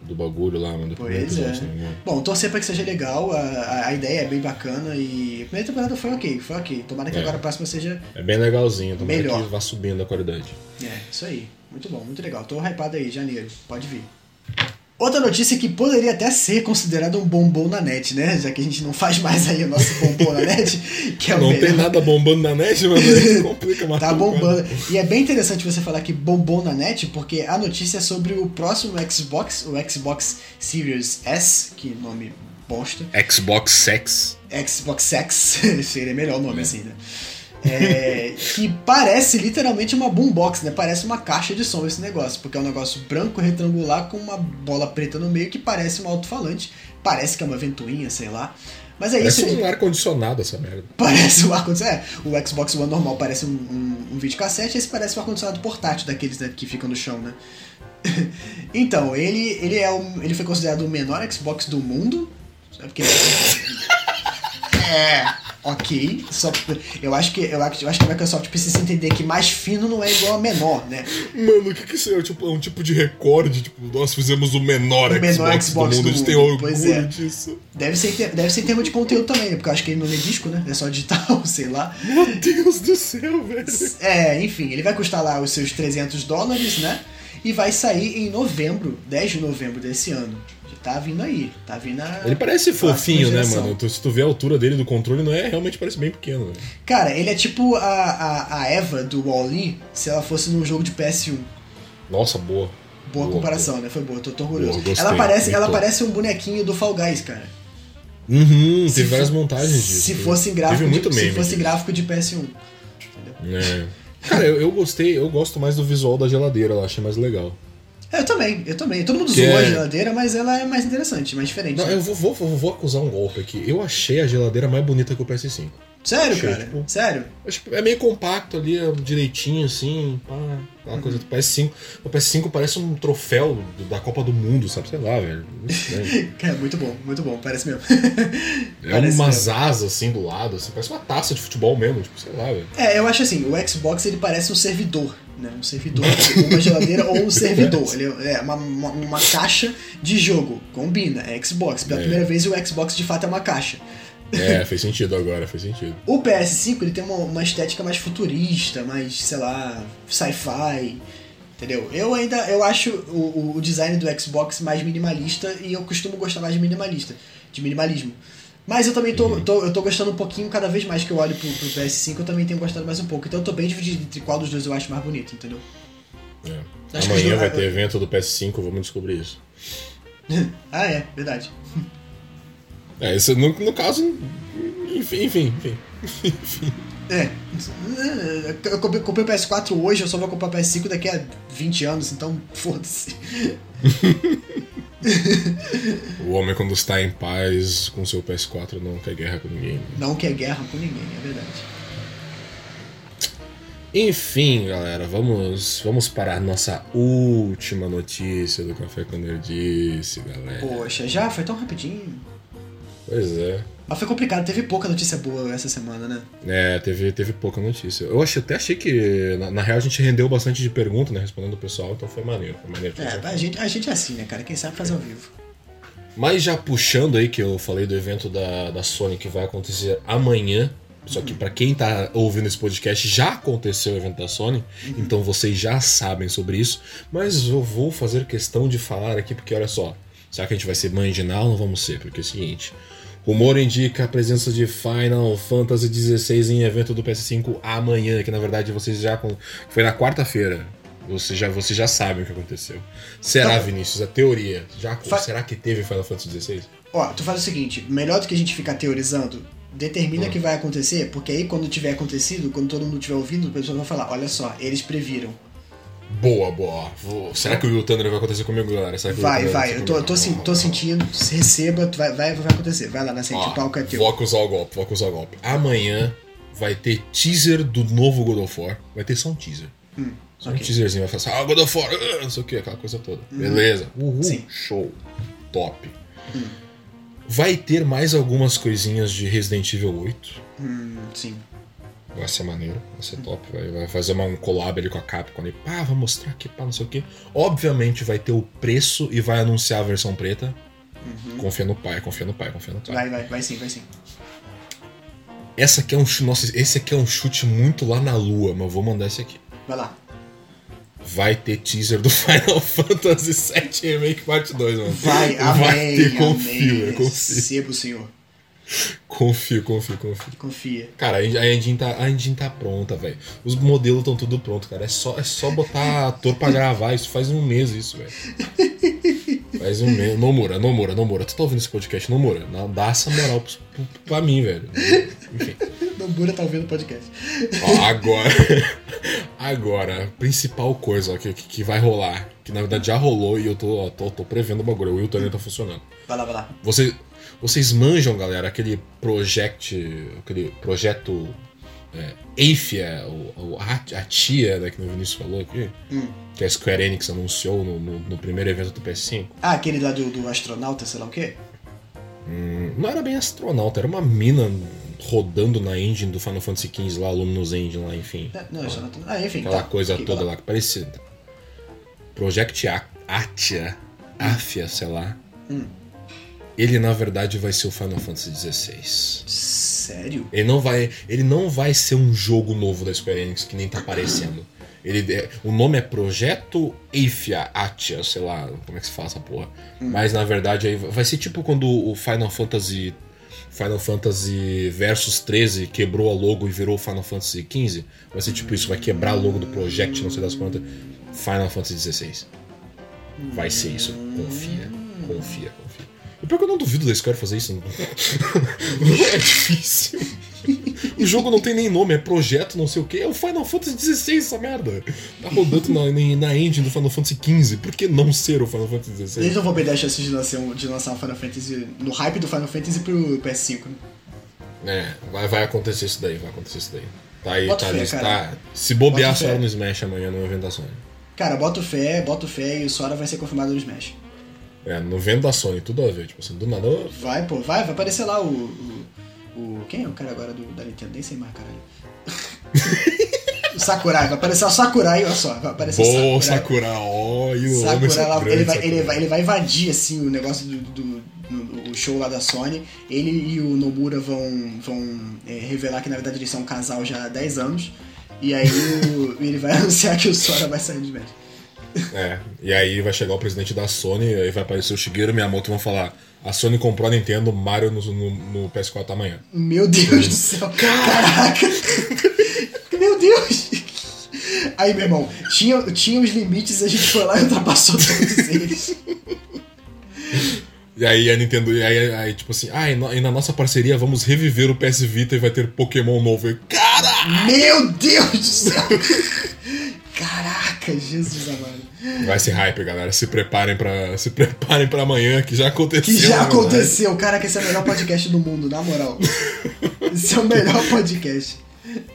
do bagulho lá, mano. Pois episódio, é. me engano. Bom, torcer pra que seja legal, a, a, a ideia é bem bacana e a primeira temporada foi ok, foi ok. Tomara que É. agora a próxima seja. É bem legalzinho, tomara Melhor. que vá subindo a qualidade. É, isso aí. Muito bom, muito legal. Tô hypado aí, janeiro. Pode vir. Outra notícia que poderia até ser considerada um bombom na net, né? Já que a gente não faz mais aí o nosso bombom na net, que é o não melhor. tem nada bombando na net, mano. <laughs> Complica mais. Tá bombando. E é bem interessante você falar que bombou na net, porque a notícia é sobre o próximo Xbox, o Xbox Series S, que nome bosta. Xbox Sex. Xbox X, <laughs> seria melhor o nome É. assim, né? É, que parece literalmente uma boombox, né? Parece uma caixa de som esse negócio, porque é um negócio branco retangular com uma bola preta no meio que parece um alto-falante, parece que é uma ventoinha, sei lá. Mas é Parece isso. um ar-condicionado essa merda. <laughs> Parece um ar-condicionado. É, o Xbox One normal parece um, um, um videocassete, esse parece um ar-condicionado portátil daqueles né, que ficam no chão, né? <laughs> então, ele, ele, é um, ele foi considerado o menor Xbox do mundo. Sabe porque É, <laughs> ok. Só, eu, acho que, eu, acho, eu acho que a Microsoft precisa entender que mais fino não é igual a menor, né? Mano, o que que isso é? Tipo, é um tipo de recorde? Tipo, nós fizemos o menor, O menor Xbox, Xbox do mundo. do a gente tem mundo, orgulho pois é. disso. Deve ser, deve ser em termos de conteúdo também, né? Porque eu acho que ele não é disco, né? É só digital, <laughs> sei lá. Meu Deus do céu, velho. É, enfim, ele vai custar lá os seus 300 dólares, né? E vai sair em novembro, 10 de novembro desse ano. Tá vindo aí, tá vindo a... Ele parece fofinho, né, mano? Tu- se tu vê a altura dele do controle, não é realmente parece bem pequeno, velho. Cara, ele é tipo a, a, a Eva do Wall-E se ela fosse num jogo de PS1. Nossa, boa. Boa, Boa, comparação, né? Foi boa, tô, tô orgulhoso. Boa, ela parece, ela parece um bonequinho do Fall Guys, cara. Uhum, Se teve várias montagens disso. Se fosse gráfico, Teve muito de, se fosse disso. gráfico de PS1. É. Cara, eu, eu gostei, eu gosto mais do visual da geladeira, eu achei mais legal. É, Eu também, eu também. Todo mundo Que zoou a é- geladeira, mas ela é mais interessante, mais diferente. Não, né? eu vou, vou, vou, acusar um golpe aqui. Eu achei a geladeira mais bonita que o PS5. Sério, Achei, cara? tipo- Sério? Acho que é meio compacto ali, é direitinho, assim, pá, aquela Uhum. coisa do PS5. O PS5 parece um troféu da Copa do Mundo, sabe? Sei lá, velho. Estranho. <laughs> É, muito bom, muito bom, parece mesmo. <laughs> É Parece umas mesmo. asas assim do lado, assim, parece uma taça de futebol mesmo, tipo, sei lá, velho. É, eu acho assim, o Xbox ele parece um servidor, né? Um servidor, <laughs> uma geladeira ou um servidor. Ele é uma, uma, uma caixa de jogo, combina, é Xbox. Pela É. primeira vez o Xbox de fato é uma caixa. É, fez sentido agora, fez sentido. O PS5 ele tem uma, uma estética mais futurista, mais, sei lá, sci-fi, entendeu? Eu ainda eu acho o, o- o design do Xbox mais minimalista e eu costumo gostar mais de minimalista, de minimalismo. Mas eu também tô, tô- eu tô gostando um pouquinho, cada vez mais que eu olho pro, pro PS5, eu também tenho gostado mais um pouco. Então eu tô bem dividido entre qual dos dois eu acho mais bonito, entendeu? É. Acho Amanhã vai ter evento do PS5, vamos descobrir isso. <laughs> ah, é, verdade. <laughs> É, isso no, no caso. Enfim, enfim, enfim. <laughs> É. Eu comprei, comprei o PS4 hoje, eu só vou comprar o PS5 daqui a 20 anos, então foda-se. <laughs> O homem, quando está em paz com seu PS4, não quer guerra com ninguém. Não quer guerra com ninguém, é verdade. Enfim, galera, vamos, vamos para a nossa última notícia do Café com Nerdice, galera. Poxa, já foi tão rapidinho. Pois é. Mas foi complicado, teve pouca notícia boa essa semana, né? É, teve, teve pouca notícia. Eu achei, até achei que, na, na real, a gente rendeu bastante de pergunta, né? Respondendo o pessoal, então foi maneiro. Foi maneiro É, a gente, a gente é assim, né, cara? Quem sabe fazer ao vivo. Mas já puxando aí que eu falei do evento da, da Sony que vai acontecer amanhã. Só que pra quem tá ouvindo esse podcast, já aconteceu o evento da Sony, então vocês já sabem sobre isso. Mas eu vou fazer questão de falar aqui, porque olha só, será que a gente vai ser manginal ou não vamos ser? Porque é o seguinte. Rumor indica a presença de Final Fantasy XVI em evento do PS5 amanhã, que na verdade vocês já. Foi na quarta-feira. Vocês já, vocês já sabem o que aconteceu. Será, Então- Vinícius? A teoria. Já, Fa- será que teve Final Fantasy XVI? Ó, tu faz o seguinte, melhor do que a gente ficar teorizando, determina Hum. que vai acontecer, porque aí quando tiver acontecido, quando todo mundo tiver ouvindo, o pessoal vai falar, olha só, eles previram. Boa, boa. Vou- Será que o Will Thunder vai acontecer comigo, galera? Vai, vai, eu tô, comigo? tô, sen- tô sentindo, se receba, vai, vai, vai acontecer. Vai lá na o palco é teu. Vou acusar o golpe, vou acusar o golpe. Amanhã vai ter teaser do novo God of War. Vai ter só um teaser. Só um ok. teaserzinho, vai falar assim, ah, God of War, ah, não sei o que, aquela coisa toda. Beleza. Uhul, Sim. show. Top. Vai ter mais algumas coisinhas de Resident Evil 8. Hum, sim. Vai ser maneiro, vai ser top. Vai, vai fazer uma, um collab ali com a Capcom ali. Pá, vai mostrar aqui, pá, não sei o que. Obviamente vai ter o preço e vai anunciar a versão preta. Confia no pai, confia no pai, confia no pai. Vai, vai, vai sim, vai sim. Essa aqui é um chute. Nossa, esse aqui é um chute muito lá na lua, mas eu vou mandar esse aqui. Vai lá. Vai ter teaser do <laughs> Final Fantasy VII Remake Parte 2, mano. Vai, amém. Vai ter, confio, amém. eu confio. Receba o senhor. Confio, confio, confio. Confia. Cara, a engine- tá, a engine tá pronta, velho. Os modelos estão tudo pronto, cara. É só, é só botar ator pra gravar. Isso faz um mês, isso, velho. Faz um mês. Nomura, Nomura, Nomura. Tu tá ouvindo esse podcast, Nomura? Não, Dá essa moral pro, pra mim, velho. Enfim. Nomura tá ouvindo o podcast. Ó, agora, agora, principal coisa ó, que, que vai rolar, que na verdade já rolou e eu tô, ó, tô, tô prevendo o bagulho, o Will também tá funcionando. Vai lá, vai lá. Você, vocês manjam, galera, aquele project, aquele projeto é, Eifia, o, o- a, tia né, que o Vinícius falou aqui, Hum. que a Square Enix anunciou no, no- no primeiro evento do PS5. Ah, aquele lá do, do astronauta, sei lá o quê? Hum, não era bem astronauta, era uma mina rodando na engine do Final Fantasy XV lá, Luminous Engine lá, enfim. É, Não, astronauta. Ah, enfim. Aquela tá. coisa toda lá que parecia. Project Atia, Afia, sei lá. Hum. Ele na verdade vai ser o Final Fantasy XVI. Sério? Ele não vai, ele não vai ser um jogo novo da Square Enix que nem tá aparecendo. Ele, é- o nome é Projeto Eifia Atia, sei lá como é que se fala essa porra. Mas na verdade aí vai ser tipo quando o Final Fantasy Final Fantasy Versus 13 quebrou a logo e virou Final Fantasy XV. Vai ser tipo isso, vai quebrar a logo do Project, não sei das quantas. Final Fantasy XVI. Vai ser isso, confia, confia, confia. Pior que eu não duvido da Square fazer isso. Não <laughs> é difícil. O jogo não tem nem nome, é projeto, não sei o que. É o Final Fantasy XVI, essa merda. Tá rodando na, na engine do Final Fantasy XV. Por que não ser o Final Fantasy Eles XVI? não vão perder a chance de lançar, um, de lançar um Final Fantasy no hype do Final Fantasy pro PS5. né? É, vai, vai acontecer isso daí, vai acontecer isso daí. Tá aí, Bota tá fé, cara. Tá, se bobear Bota só no Smash amanhã no evento da Sony. Cara, boto fé, boto fé e o Sora vai ser confirmado no Smash. É, no evento da Sony, tudo a ver. Tipo assim, do nada. Vai, pô, vai, vai aparecer lá o. o, o- quem é o cara agora do, da Nintendo? Nem sei mais, caralho. <laughs> o Sakurai, vai aparecer o Sakurai, olha só, vai aparecer Boa, o Sakurai. Sakura, ó, e o Sakura homem lá, grande, ele, vai, ele, Sakura. vai, ele vai invadir assim o negócio do, do- do- o show lá da Sony. Ele e o Nomura vão, vão é, revelar que na verdade eles são um casal já há 10 anos. E aí o- ele vai <laughs> anunciar que o Sora vai sair do Smash. É, e aí vai chegar o presidente da Sony, aí vai aparecer o Shigeru Miyamoto e vão falar: a Sony comprou a Nintendo, Mario no, no, no PS4 amanhã. Meu Deus do céu. Caraca! <laughs> Meu Deus! Aí, meu irmão, tinha, tinha os limites, a gente foi lá e ultrapassou todos eles. E aí a Nintendo, e aí, aí, tipo assim, ah, e, no- e na nossa parceria vamos reviver o PS Vita e vai ter Pokémon novo. Cara! Meu Deus do céu! Caraca, Jesus amado. Vai ser hype, galera. Se preparem pra, se preparem pra amanhã, que já aconteceu. Que já verdade. aconteceu. Caraca, esse é o melhor podcast do mundo, na moral. <laughs> Esse é o melhor podcast.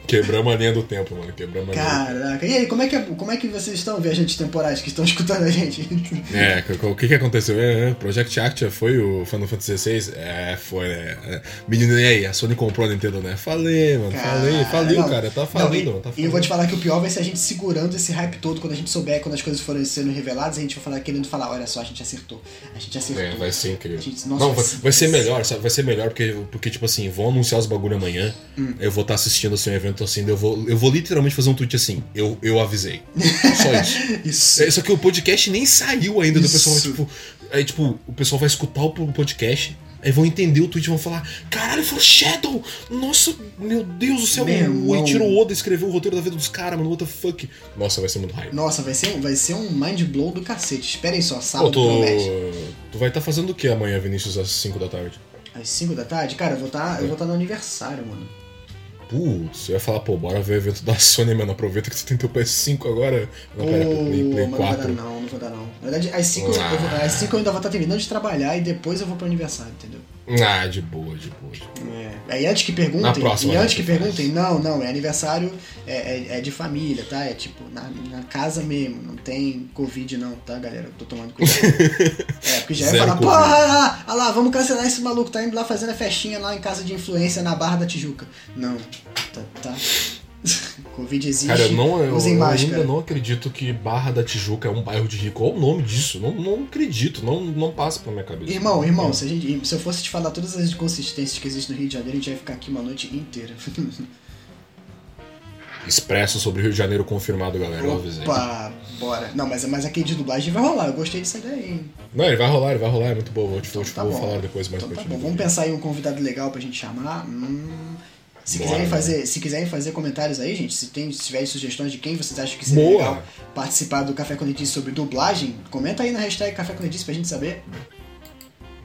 Quebramos a linha do tempo, mano. Quebramos a linha do Caraca. E aí, como é que, é- como é que vocês estão, viajantes temporais, que estão escutando a gente? <laughs> É, o que que aconteceu? É, é, Project Actia foi o Final Fantasy XVI? É, foi, né? Menino, e aí? A Sony comprou a Nintendo, né? Falei, mano, falei, faliu, não. cara, tá Não, falindo, e, mano, tá e eu vou te falar que o pior vai ser a gente segurando esse hype todo quando a gente souber, quando as coisas forem sendo reveladas, a gente vai falar querendo falar, olha só, a gente acertou. A gente acertou. É, vai ser incrível. Gente, nossa, não, vai, vai ser- melhor, sabe? Vai ser melhor porque, porque tipo assim, vão anunciar os bagulho amanhã. Hum. Eu vou estar assistindo assim, um evento assim, eu vou, eu vou literalmente fazer um tweet assim. Eu, eu avisei. Só isso. <laughs> Isso. É, só que o podcast nem saiu ainda. do Isso. pessoal vai, tipo. Aí, tipo, o pessoal vai escutar o podcast. Aí vão entender o tweet e vão falar: Caralho, Foreshadow! Nossa, meu Deus do céu! Meu o. Eiichiro Oda escreveu o roteiro da vida dos caras, mano. What the fuck? Nossa, vai ser muito hype. Nossa, vai ser, um- vai ser um mind blow do cacete. Esperem só, sábado tu, promete. tu vai estar fazendo o que amanhã, Vinícius, às 5 da tarde? Às 5 da tarde? Cara, eu vou estar eu vou tá no aniversário, mano. Putz, eu ia falar, pô, bora ver o evento da Sony, mano. Aproveita que tu tem teu PS5 agora. Não, Pô, pera, Play, Play mas não vai dar 4. não, não vou dar não. Na verdade, às 5 Ah. eu, vou- às cinco eu ainda vou estar terminando de trabalhar e depois eu vou pro aniversário, entendeu? Ah, de boa, de boa. De boa. É. Aí antes que Na perguntem, próxima e antes que faz. perguntem, não, não, é aniversário, é, é, é de família, tá? É tipo, na, na casa mesmo, não tem Covid não, tá, galera? Eu tô tomando cuidado. <laughs> é, porque já ia falar, lá, olha lá, vamos cancelar esse maluco, tá indo lá fazendo a festinha lá em casa de influência na Barra da Tijuca. Não, tá, tá. <laughs> Covid existe, Cara, eu, não, eu, usem eu ainda não acredito que Barra da Tijuca é um bairro de rico. Qual o nome disso? Não, não acredito, não, não passa pela minha cabeça. Irmão, irmão, se, gente, se eu fosse te falar todas as inconsistências que existem no Rio de Janeiro, a gente ia ficar aqui uma noite inteira. <laughs> Expresso sobre o Rio de Janeiro confirmado, galera. Opa, bora. Não, mas, mas aquele de dublagem vai rolar, eu gostei dessa ideia aí, hein? Não, ele vai rolar, ele vai rolar, é muito bom. Vou, te, vou, te- Tá vou falar depois mais Então pra tá bom, vamos pensar em um convidado legal pra gente chamar. Hum, se, Bora, quiserem né? fazer, se quiserem fazer comentários aí, gente, se, tem, se tiverem sugestões de quem vocês acham que seria Boa. legal participar do Café com Letícia sobre dublagem, comenta aí na hashtag Café com Letícia pra gente saber.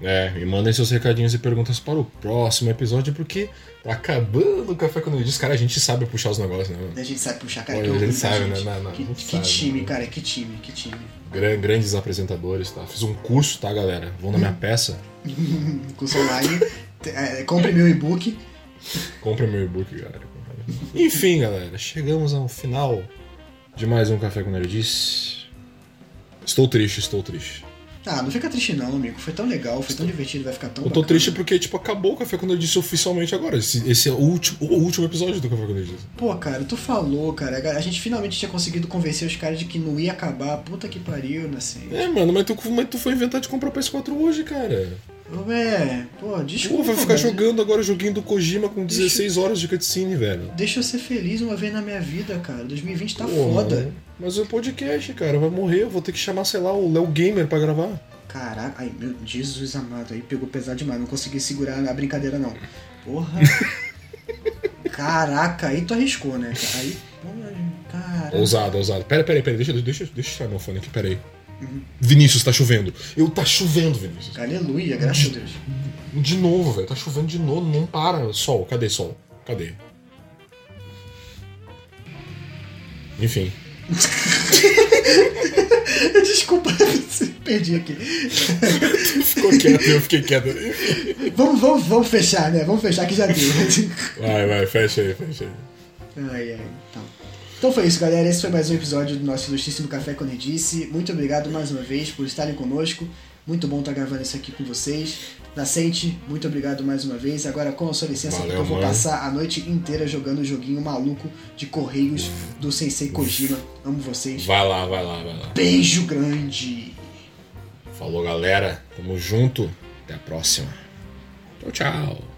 É, e mandem seus recadinhos e perguntas para o próximo episódio, porque tá acabando o café quando eu disse, cara, a gente sabe puxar os negócios, né? A gente sabe puxar, cara. Olha, que a gente sabe, gente. né? Não, não, que que sabe, time, né? cara, que time, que time. Gran- Grandes apresentadores, tá? Fiz um curso, tá, galera? Vão na minha peça, <laughs> Curso online. É, compre meu e-book. Compre meu e-book, galera. Enfim, galera, chegamos ao final de mais um Café com Nerdice. Estou triste, estou triste. Ah, não fica triste não, amigo. Foi tão legal, foi tão divertido, vai ficar tão Eu tô bacana. triste porque, tipo, acabou o Café com Nerdice oficialmente agora. Esse, esse é o último, o último episódio do Café com Nerdice. Pô, cara, tu falou, cara. A gente finalmente tinha conseguido convencer os caras de que não ia acabar. Puta que pariu, né, assim. É, mano, mas tu, mas tu foi inventar de comprar o PS4 hoje, cara. É, pô, Pô, desculpa. vai ficar velho. jogando agora joguinho do Kojima com 16 horas de cutscene, velho. Deixa eu ser feliz uma vez na minha vida, cara. 2020 tá Pô, foda. mano, Mas o podcast, cara, vai morrer. Eu vou ter que chamar, sei lá, o Léo Gamer pra gravar. Caraca, ai meu Jesus amado, aí pegou pesado demais, não consegui segurar a brincadeira não. Porra. <laughs> Caraca, aí tu arriscou, né? Aí, porra, cara. Ousado, ousado. Pera, pera, pera, deixa, deixa, deixa eu tirar meu fone aqui, pera aí. Vinícius, tá chovendo. Eu tá chovendo, Vinícius. Aleluia, graças a Deus. De novo, velho. Tá chovendo de novo, não para. Sol, cadê sol? Cadê? Enfim. <laughs> Desculpa, perdi aqui. <laughs> Ficou quieto, eu fiquei quieto. Vamos, vamos, vamos fechar, né? Vamos fechar que já deu. Vai, vai, fecha aí, fecha aí. Ai, ai, então. Então foi isso, galera. Esse foi mais um episódio do nosso ilustríssimo Café com Nerdice. Muito obrigado mais uma vez por estarem conosco. Muito bom estar gravando isso aqui com vocês. Nascente, muito obrigado mais uma vez. Agora, com a sua licença, Valeu, eu vou mano. passar a noite inteira jogando o joguinho maluco de Correios do Sensei Kojima. Amo vocês. Vai lá, vai lá, vai lá. Beijo grande! Falou, galera. Tamo junto. Até a próxima. Tchau, tchau.